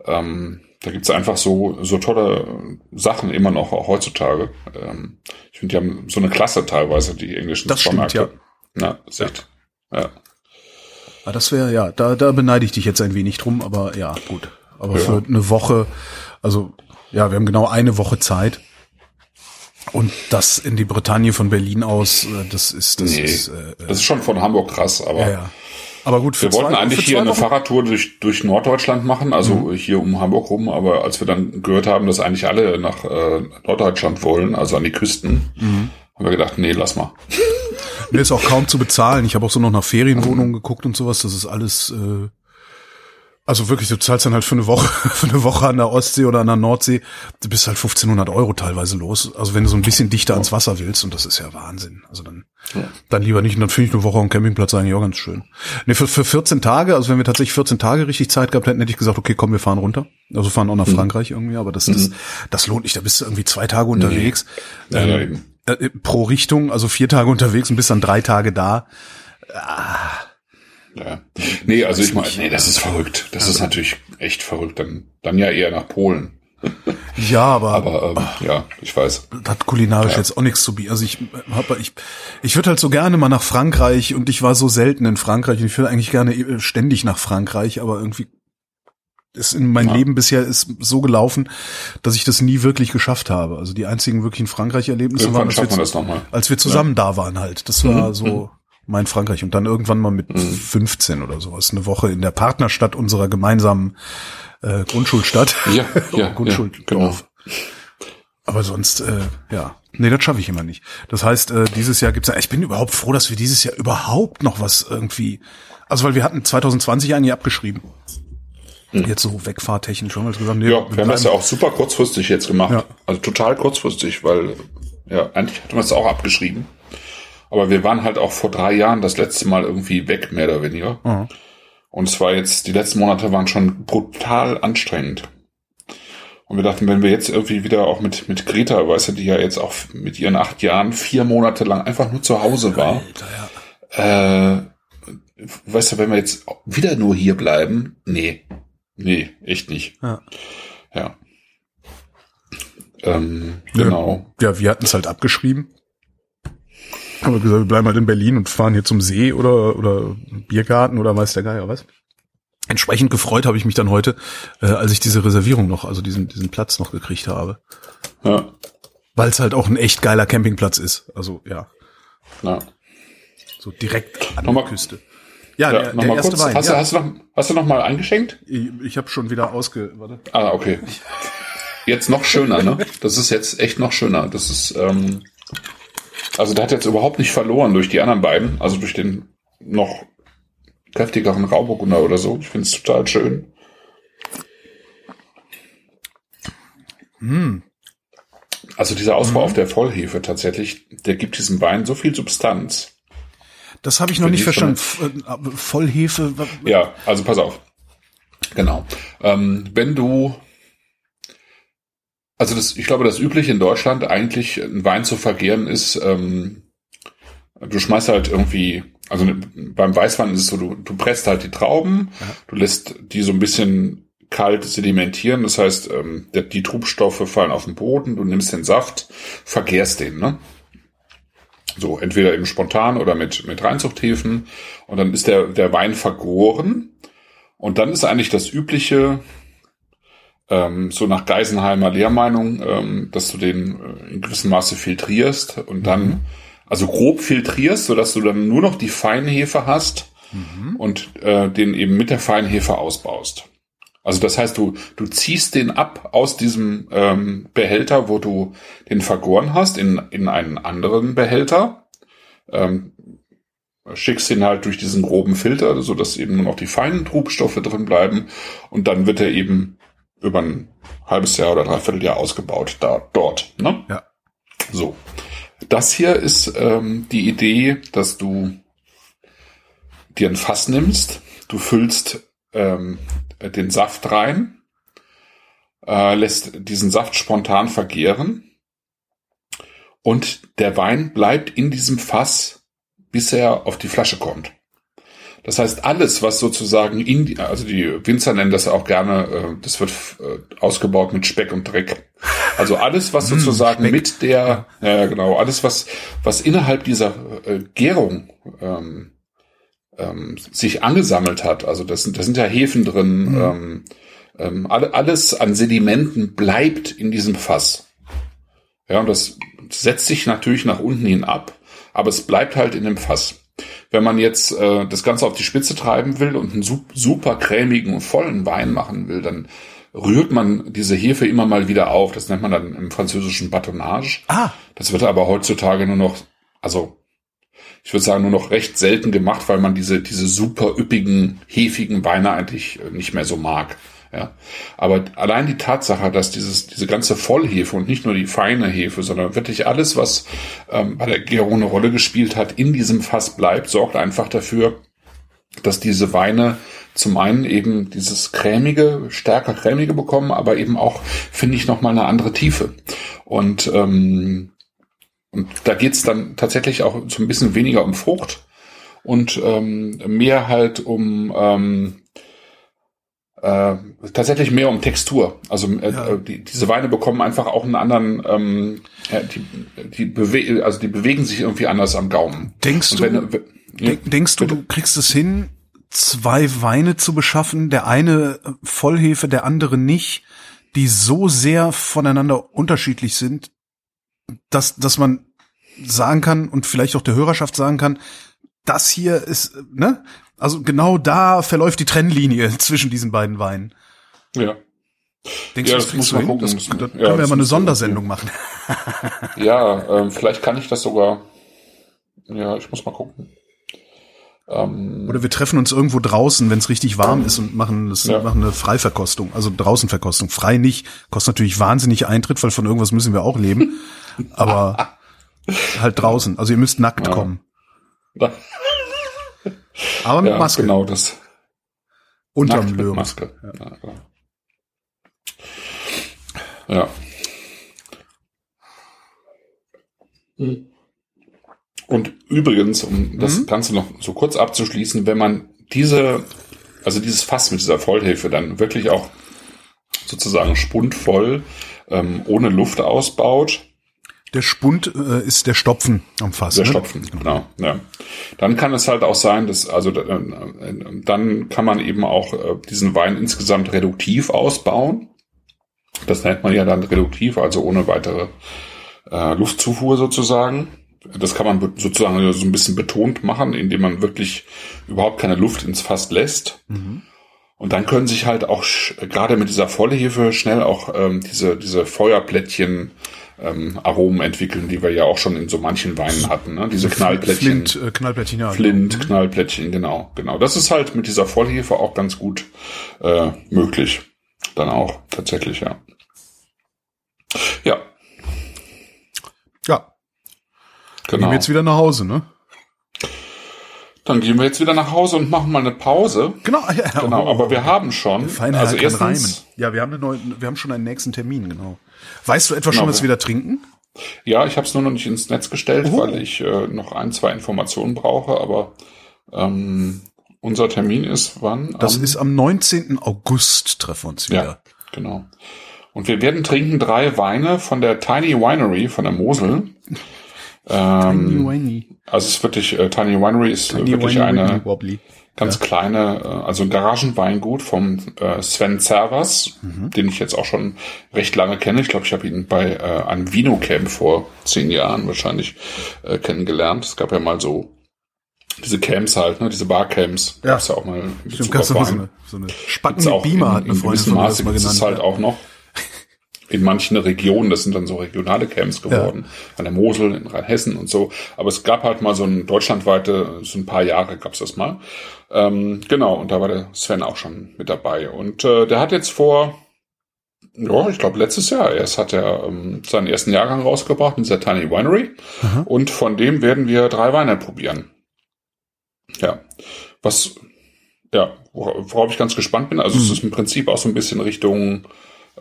ähm, da gibt's einfach so so tolle Sachen immer noch auch heutzutage. Ähm, ich finde, die haben so eine Klasse teilweise die englischen Das stimmt, Supermärkte. Ja, ist echt. Ja. Ah, das wäre ja, da da beneide ich dich jetzt ein wenig drum, aber ja gut. Aber Ja. für eine Woche, also ja, wir haben genau eine Woche Zeit. Und das in die Bretagne von Berlin aus, äh, das ist das Nee, ist äh, das ist schon von Hamburg krass, aber ja, ja. Aber gut, für Wir wollten zwei, eigentlich hier eine Wochen- Fahrradtour durch, durch Norddeutschland machen, also Mhm. hier um Hamburg rum, aber als wir dann gehört haben, dass eigentlich alle nach äh, Norddeutschland wollen, also an die Küsten, Mhm. haben wir gedacht, nee, lass mal. Mir ist auch kaum zu bezahlen. Ich habe auch so noch nach Ferienwohnungen geguckt und sowas. Das ist alles, äh, also wirklich, du zahlst dann halt für eine Woche, für eine Woche an der Ostsee oder an der Nordsee, du bist halt 1500 Euro teilweise los. Also wenn du so ein bisschen dichter ans Wasser willst, und das ist ja Wahnsinn. Also dann, dann lieber nicht. Und dann finde ich eine Woche am Campingplatz eigentlich auch ganz schön. Nee, für, für 14 Tage, also wenn wir tatsächlich 14 Tage richtig Zeit gehabt hätten, hätte ich gesagt, okay, komm, wir fahren runter. Also fahren auch nach Frankreich irgendwie, aber das, das, das lohnt nicht. Da bist du irgendwie zwei Tage unterwegs. Ja, Ähm, ja. Äh, pro Richtung, also vier Tage unterwegs und bis dann drei Tage da. Ah. Ja. Nee, also ich meine, nee, das ist verrückt. Das ist natürlich echt verrückt. Dann, dann ja eher nach Polen. Ja, aber, aber ähm, ja, ich weiß. Hat kulinarisch ja. jetzt auch nichts zu bieten. Also ich hab, ich, ich würde halt so gerne mal nach Frankreich und ich war so selten in Frankreich und ich würde eigentlich gerne äh, ständig nach Frankreich, aber irgendwie ist in mein ja. Leben bisher ist so gelaufen, dass ich das nie wirklich geschafft habe. Also die einzigen wirklichen Frankreich-Erlebnisse waren, als wir, als wir, zusammen ja. da waren halt. Das war mhm. so mein Frankreich. Und dann irgendwann mal mit mhm. 15 oder sowas, eine Woche in der Partnerstadt unserer gemeinsamen äh, Grundschulstadt. Ja, ja, Grundschuld, ja genau. Aber sonst, äh, ja. Nee, das schaffe ich immer nicht. Das heißt, äh, dieses Jahr gibt's ja, ich bin überhaupt froh, dass wir dieses Jahr überhaupt noch was irgendwie, also weil wir hatten 2020 eigentlich abgeschrieben. Hm. Jetzt so wegfahrtechnisch schon mal gesagt. Nee, ja, wir haben das ja auch super kurzfristig jetzt gemacht. Ja. Also total kurzfristig, weil, ja, eigentlich hatten wir es auch abgeschrieben. Aber wir waren halt auch vor drei Jahren das letzte Mal irgendwie weg, mehr oder weniger. Mhm. Und zwar jetzt, die letzten Monate waren schon brutal anstrengend. Und wir dachten, wenn wir jetzt irgendwie wieder auch mit, mit Greta, weißt du, die ja jetzt auch mit ihren acht Jahren vier Monate lang einfach nur zu Hause war, Alter, ja. äh, weißt du, wenn wir jetzt wieder nur hier bleiben, nee, nee, echt nicht. Ja. Ja. Ähm, genau. Ja, wir hatten es halt abgeschrieben. Aber gesagt, wir bleiben halt in Berlin und fahren hier zum See oder, oder Biergarten oder weiß der Geier was. Entsprechend gefreut habe ich mich dann heute, äh, als ich diese Reservierung noch, also diesen, diesen Platz noch gekriegt habe. Ja. Weil es halt auch ein echt geiler Campingplatz ist. Also ja. Ja. So direkt an nochmal, der Küste. Ja, ja der, der erste kurz. Wein. Hast, ja. du, hast, du noch, hast du noch mal eingeschenkt? Ich, ich habe schon wieder ausge... Warte. Ah, okay. Jetzt noch schöner, ne? Das ist jetzt echt noch schöner. Das ist... Ähm, also der hat jetzt überhaupt nicht verloren durch die anderen beiden, also durch den noch kräftigeren Rauburgunder oder so. Ich finde es total schön. Mm. Also dieser Ausbau mm. auf der Vollhefe tatsächlich, der gibt diesem Wein so viel Substanz. Das habe ich noch nicht verstanden. Äh, Vollhefe. Ja, also pass auf. Genau. Ähm, wenn du also das, ich glaube, das übliche in Deutschland eigentlich einen Wein zu vergehren ist, ähm, du schmeißt halt irgendwie, also beim Weißwein ist es so, du, du presst halt die Trauben, ja. du lässt die so ein bisschen kalt sedimentieren, das heißt, ähm, der, die Trubstoffe fallen auf den Boden, du nimmst den Saft, vergehrst den, ne? So, entweder eben spontan oder mit, mit Reinzuchthäfen und dann ist der, der Wein vergoren und dann ist eigentlich das übliche, ähm, so nach Geisenheimer Lehrmeinung, ähm, dass du den äh, in gewissem Maße filtrierst und dann, mhm. also grob filtrierst, so dass du dann nur noch die Feinhefe hast mhm. und äh, den eben mit der Feinhefe ausbaust. Also das heißt, du, du ziehst den ab aus diesem ähm, Behälter, wo du den vergoren hast, in, in einen anderen Behälter, ähm, schickst ihn halt durch diesen groben Filter, so dass eben nur noch die feinen Trubstoffe drin bleiben und dann wird er eben über ein halbes Jahr oder dreiviertel Jahr ausgebaut da dort. Ne? Ja. So. Das hier ist ähm, die Idee, dass du dir ein Fass nimmst, du füllst ähm, den Saft rein, äh, lässt diesen Saft spontan vergehren und der Wein bleibt in diesem Fass, bis er auf die Flasche kommt. Das heißt, alles, was sozusagen in die, also die Winzer nennen das ja auch gerne, äh, das wird äh, ausgebaut mit Speck und Dreck. Also alles, was hm, sozusagen mit der, ja genau, alles, was, was innerhalb dieser äh, Gärung ähm, ähm, sich angesammelt hat, also das sind, das sind ja Hefen drin, mhm. ähm, ähm, alles an Sedimenten bleibt in diesem Fass. Ja, und das setzt sich natürlich nach unten hin ab, aber es bleibt halt in dem Fass. Wenn man jetzt äh, das Ganze auf die Spitze treiben will und einen super cremigen und vollen Wein machen will, dann rührt man diese Hefe immer mal wieder auf. Das nennt man dann im französischen Batonnage. Ah. Das wird aber heutzutage nur noch, also ich würde sagen, nur noch recht selten gemacht, weil man diese, diese super üppigen, hefigen Weine eigentlich nicht mehr so mag. Ja. Aber allein die Tatsache, dass dieses, diese ganze Vollhefe und nicht nur die feine Hefe, sondern wirklich alles, was ähm, bei der Gärung eine Rolle gespielt hat, in diesem Fass bleibt, sorgt einfach dafür, dass diese Weine zum einen eben dieses cremige, stärker cremige bekommen, aber eben auch, finde ich, nochmal eine andere Tiefe. Und ähm, Und da geht's dann tatsächlich auch so ein bisschen weniger um Frucht und ähm, mehr halt um ähm, äh, tatsächlich mehr um Textur. Also äh, ja. die, diese Weine bekommen einfach auch einen anderen, ähm, die, die bewe also die bewegen sich irgendwie anders am Gaumen. Denkst wenn, du, ja, denkst du, du kriegst es hin, zwei Weine zu beschaffen, der eine Vollhefe, der andere nicht, die so sehr voneinander unterschiedlich sind, dass, dass man sagen kann und vielleicht auch der Hörerschaft sagen kann, das hier ist, ne? Also genau da verläuft die Trennlinie zwischen diesen beiden Weinen. Ja. Denkst ja, du, das, das muss man gucken. Das, da können ja, wir mal eine Sondersendung machen. ja, ähm, vielleicht kann ich das sogar. Ja, ich muss mal gucken. Ähm, Oder wir treffen uns irgendwo draußen, wenn es richtig warm ist und machen, das, ja. machen eine Freiverkostung, also Draußenverkostung. Frei nicht, kostet natürlich wahnsinnig Eintritt, weil von irgendwas müssen wir auch leben. Aber halt draußen. Also ihr müsst nackt ja. kommen. Aber mit ja, Maske. Genau das. Unterm Nackt mit Maske. Ja. ja. Und übrigens, um das mhm. Ganze noch so kurz abzuschließen, wenn man diese, also dieses Fass mit dieser Vollhilfe dann wirklich auch sozusagen spundvoll ähm, ohne Luft ausbaut, der Spund äh, ist der Stopfen am Fass. Der ne? Stopfen, genau. Ja. Dann kann es halt auch sein, dass also äh, dann kann man eben auch äh, diesen Wein insgesamt reduktiv ausbauen. Das nennt man ja dann reduktiv, also ohne weitere äh, Luftzufuhr sozusagen. Das kann man sozusagen so ein bisschen betont machen, indem man wirklich überhaupt keine Luft ins Fass lässt. Mhm. Und dann können sich halt auch gerade mit dieser Vollhefe schnell auch ähm, diese, diese Feuerplättchen ähm, Aromen entwickeln, die wir ja auch schon in so manchen Weinen hatten. Ne? Diese Knallplättchen. Flint, äh, Knallplättchen, ja. Flint, mhm. Knallplättchen, genau, genau. Das ist halt mit dieser Vollhefe auch ganz gut äh, möglich. Dann auch, tatsächlich, ja. Ja. Ja. Genau. Gehen wir jetzt wieder nach Hause, ne? Dann gehen wir jetzt wieder nach Hause und machen mal eine Pause. Genau, ja, genau. Aber wir haben schon. Feine also erstens, reimen. Ja, wir haben, eine neue, wir haben schon einen nächsten Termin, genau. Weißt du etwa genau. schon, was wir da trinken? Ja, ich habe es nur noch nicht ins Netz gestellt, oh. weil ich äh, noch ein, zwei Informationen brauche, aber ähm, unser Termin ist wann? Das am, ist am 19. August, treffen wir uns wieder. Ja, genau. Und wir werden trinken drei Weine von der Tiny Winery von der Mosel. Ähm, Tiny Winery. Also es ist wirklich, äh, Tiny Winery ist Tiny wirklich Winery eine Wobbly. ganz ja. kleine, äh, also ein Garagenweingut vom äh, Sven Zervas, mhm. den ich jetzt auch schon recht lange kenne. Ich glaube, ich habe ihn bei äh, einem Vino-Camp vor zehn Jahren wahrscheinlich äh, kennengelernt. Es gab ja mal so diese Camps halt, ne, diese Barcamps. Ja. Gab's ja auch mal. Stimmt, gab's so eine, so eine Spacken mit Beamer hat eine Freundin von Maße mal genannt. halt ja. auch noch in manchen Regionen, das sind dann so regionale Camps geworden, ja. an der Mosel, in Rheinhessen und so. Aber es gab halt mal so ein deutschlandweite, so ein paar Jahre gab's das mal. Ähm, genau, und da war der Sven auch schon mit dabei. Und äh, der hat jetzt vor, ja, ich glaube letztes Jahr erst hat er ähm, seinen ersten Jahrgang rausgebracht in dieser Tiny Winery. Aha. Und von dem werden wir drei Weine probieren. Ja, was, ja, worauf ich ganz gespannt bin. Also mhm. es ist im Prinzip auch so ein bisschen Richtung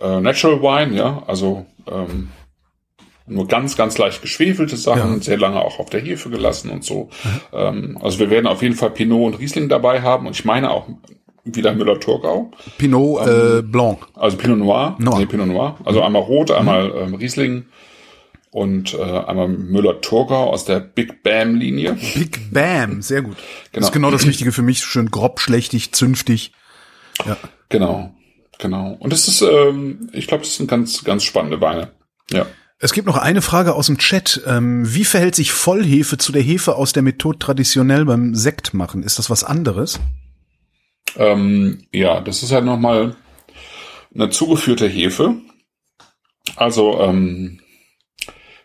äh, Natural Wine, ja, also ähm, nur ganz, ganz leicht geschwefelte Sachen, ja. sehr lange auch auf der Hefe gelassen und so. Mhm. Ähm, also wir werden auf jeden Fall Pinot und Riesling dabei haben und ich meine auch wieder Müller-Thurgau. Pinot ähm, äh, Blanc. Also Pinot Noir. Noir. Nee, Pinot Noir. Also einmal Rot, mhm. einmal ähm, Riesling und äh, einmal Müller-Thurgau aus der Big Bam-Linie. Big Bam, sehr gut. Genau. Das ist genau das Richtige für mich. Schön grob, schlechtig, zünftig. Ja. Genau. Genau. Und es ist, ähm, ich glaube, das sind ganz, ganz spannende Weine. Ja. Es gibt noch eine Frage aus dem Chat. Ähm, wie verhält sich Vollhefe zu der Hefe aus der Methode traditionell beim Sekt machen? Ist das was anderes? Ähm, ja, das ist halt nochmal eine zugeführte Hefe. Also, ähm,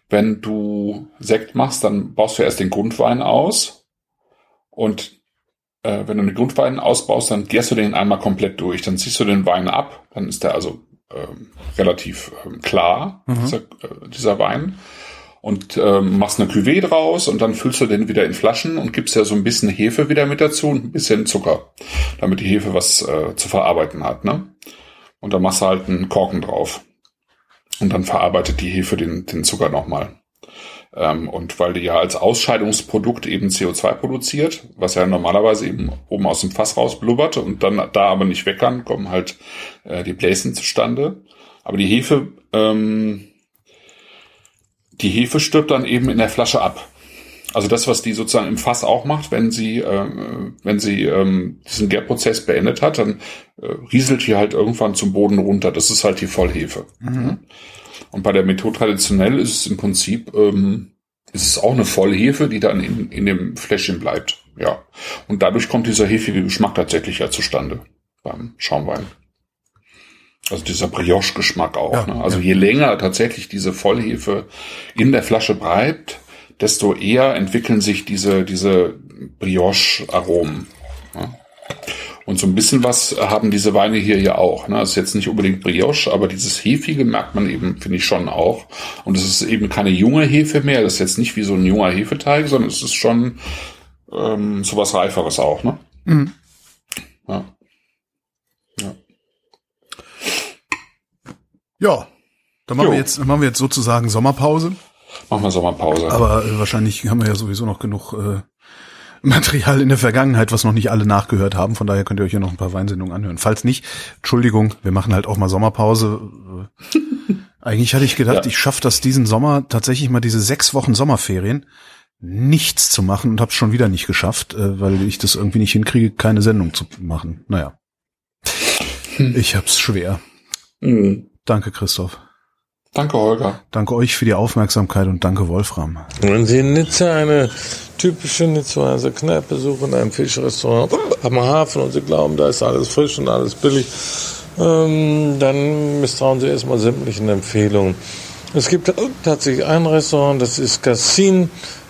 wenn du Sekt machst, dann baust du erst den Grundwein aus und äh, wenn du den Grundwein ausbaust, dann gärst du den einmal komplett durch. Dann ziehst du den Wein ab, dann ist der also ähm, relativ ähm, klar, mhm. dieser, äh, dieser, Wein. Und ähm, machst eine Cuvée draus und dann füllst du den wieder in Flaschen und gibst ja so ein bisschen Hefe wieder mit dazu und ein bisschen Zucker, damit die Hefe was äh, zu verarbeiten hat. Ne? Und dann machst du halt einen Korken drauf. Und dann verarbeitet die Hefe den, den Zucker nochmal. Ähm, und weil die ja als Ausscheidungsprodukt eben CO2 produziert, was ja normalerweise eben oben aus dem Fass raus blubbert und dann da aber nicht weg kann, kommen halt äh, die Bläschen zustande. Aber die Hefe, ähm, die Hefe stirbt dann eben in der Flasche ab. Also das, was die sozusagen im Fass auch macht, wenn sie, äh, wenn sie ähm, diesen Gärprozess beendet hat, dann äh, rieselt die halt irgendwann zum Boden runter. Das ist halt die Vollhefe. Mhm. Und bei der Methode traditionell ist es im Prinzip, ähm, ist es auch eine Vollhefe, die dann in, in dem Fläschchen bleibt. Ja. Und dadurch kommt dieser hefige Geschmack tatsächlich ja zustande beim Schaumwein. Also dieser Brioche-Geschmack auch. Ja, ne? Also ja. je länger tatsächlich diese Vollhefe in der Flasche bleibt, desto eher entwickeln sich diese, diese Brioche-Aromen. Ja? Und so ein bisschen was haben diese Weine hier ja auch. Ne? Das ist jetzt nicht unbedingt Brioche, aber dieses Hefige merkt man eben, finde ich schon auch. Und es ist eben keine junge Hefe mehr. Das ist jetzt nicht wie so ein junger Hefeteig, sondern es ist schon ähm, so was Reiferes auch. Ne? Mhm. Ja. Ja. Ja, dann machen, wir jetzt, machen wir jetzt sozusagen Sommerpause. Machen wir Sommerpause. Aber äh, wahrscheinlich haben wir ja sowieso noch genug äh, Material in der Vergangenheit, was noch nicht alle nachgehört haben. Von daher könnt ihr euch ja noch ein paar Weinsendungen anhören. Falls nicht, Entschuldigung, wir machen halt auch mal Sommerpause. Eigentlich hatte ich gedacht, ja. ich schaffe das diesen Sommer tatsächlich mal diese sechs Wochen Sommerferien nichts zu machen und habe es schon wieder nicht geschafft, äh, weil ich das irgendwie nicht hinkriege, keine Sendung zu machen. Naja, hm. ich hab's schwer. Mhm. Danke, Christoph. Danke, Holger. Danke euch für die Aufmerksamkeit und danke, Wolfram. Wenn Sie in Nizza eine typische Nizzaer Kneipe suchen, ein Fischrestaurant am Hafen und Sie glauben, da ist alles frisch und alles billig, ähm, dann misstrauen Sie erstmal sämtlichen Empfehlungen. Es gibt tatsächlich ein Restaurant, das ist Cassin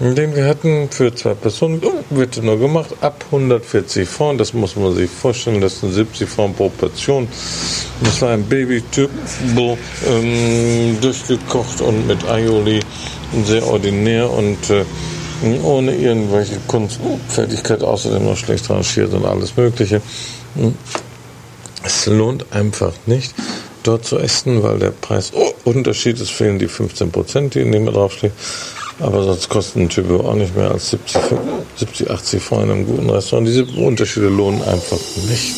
den wir hatten für zwei Personen, oh, wird nur gemacht, ab 140 Frauen, das muss man sich vorstellen, das sind 70 Frauen pro Portion. Das war ein Baby-Typ, ähm, durchgekocht und mit Aioli, sehr ordinär und äh, ohne irgendwelche Kunstfertigkeit, außerdem noch schlecht rangiert und alles Mögliche. Es lohnt einfach nicht, dort zu essen, weil der Preisunterschied ist, fehlen die 15 Prozent, die in dem draufstehen. Aber sonst kosten ein Typo auch nicht mehr als 70, 70 80 Freunde in einem guten Restaurant. Diese Unterschiede lohnen einfach nicht.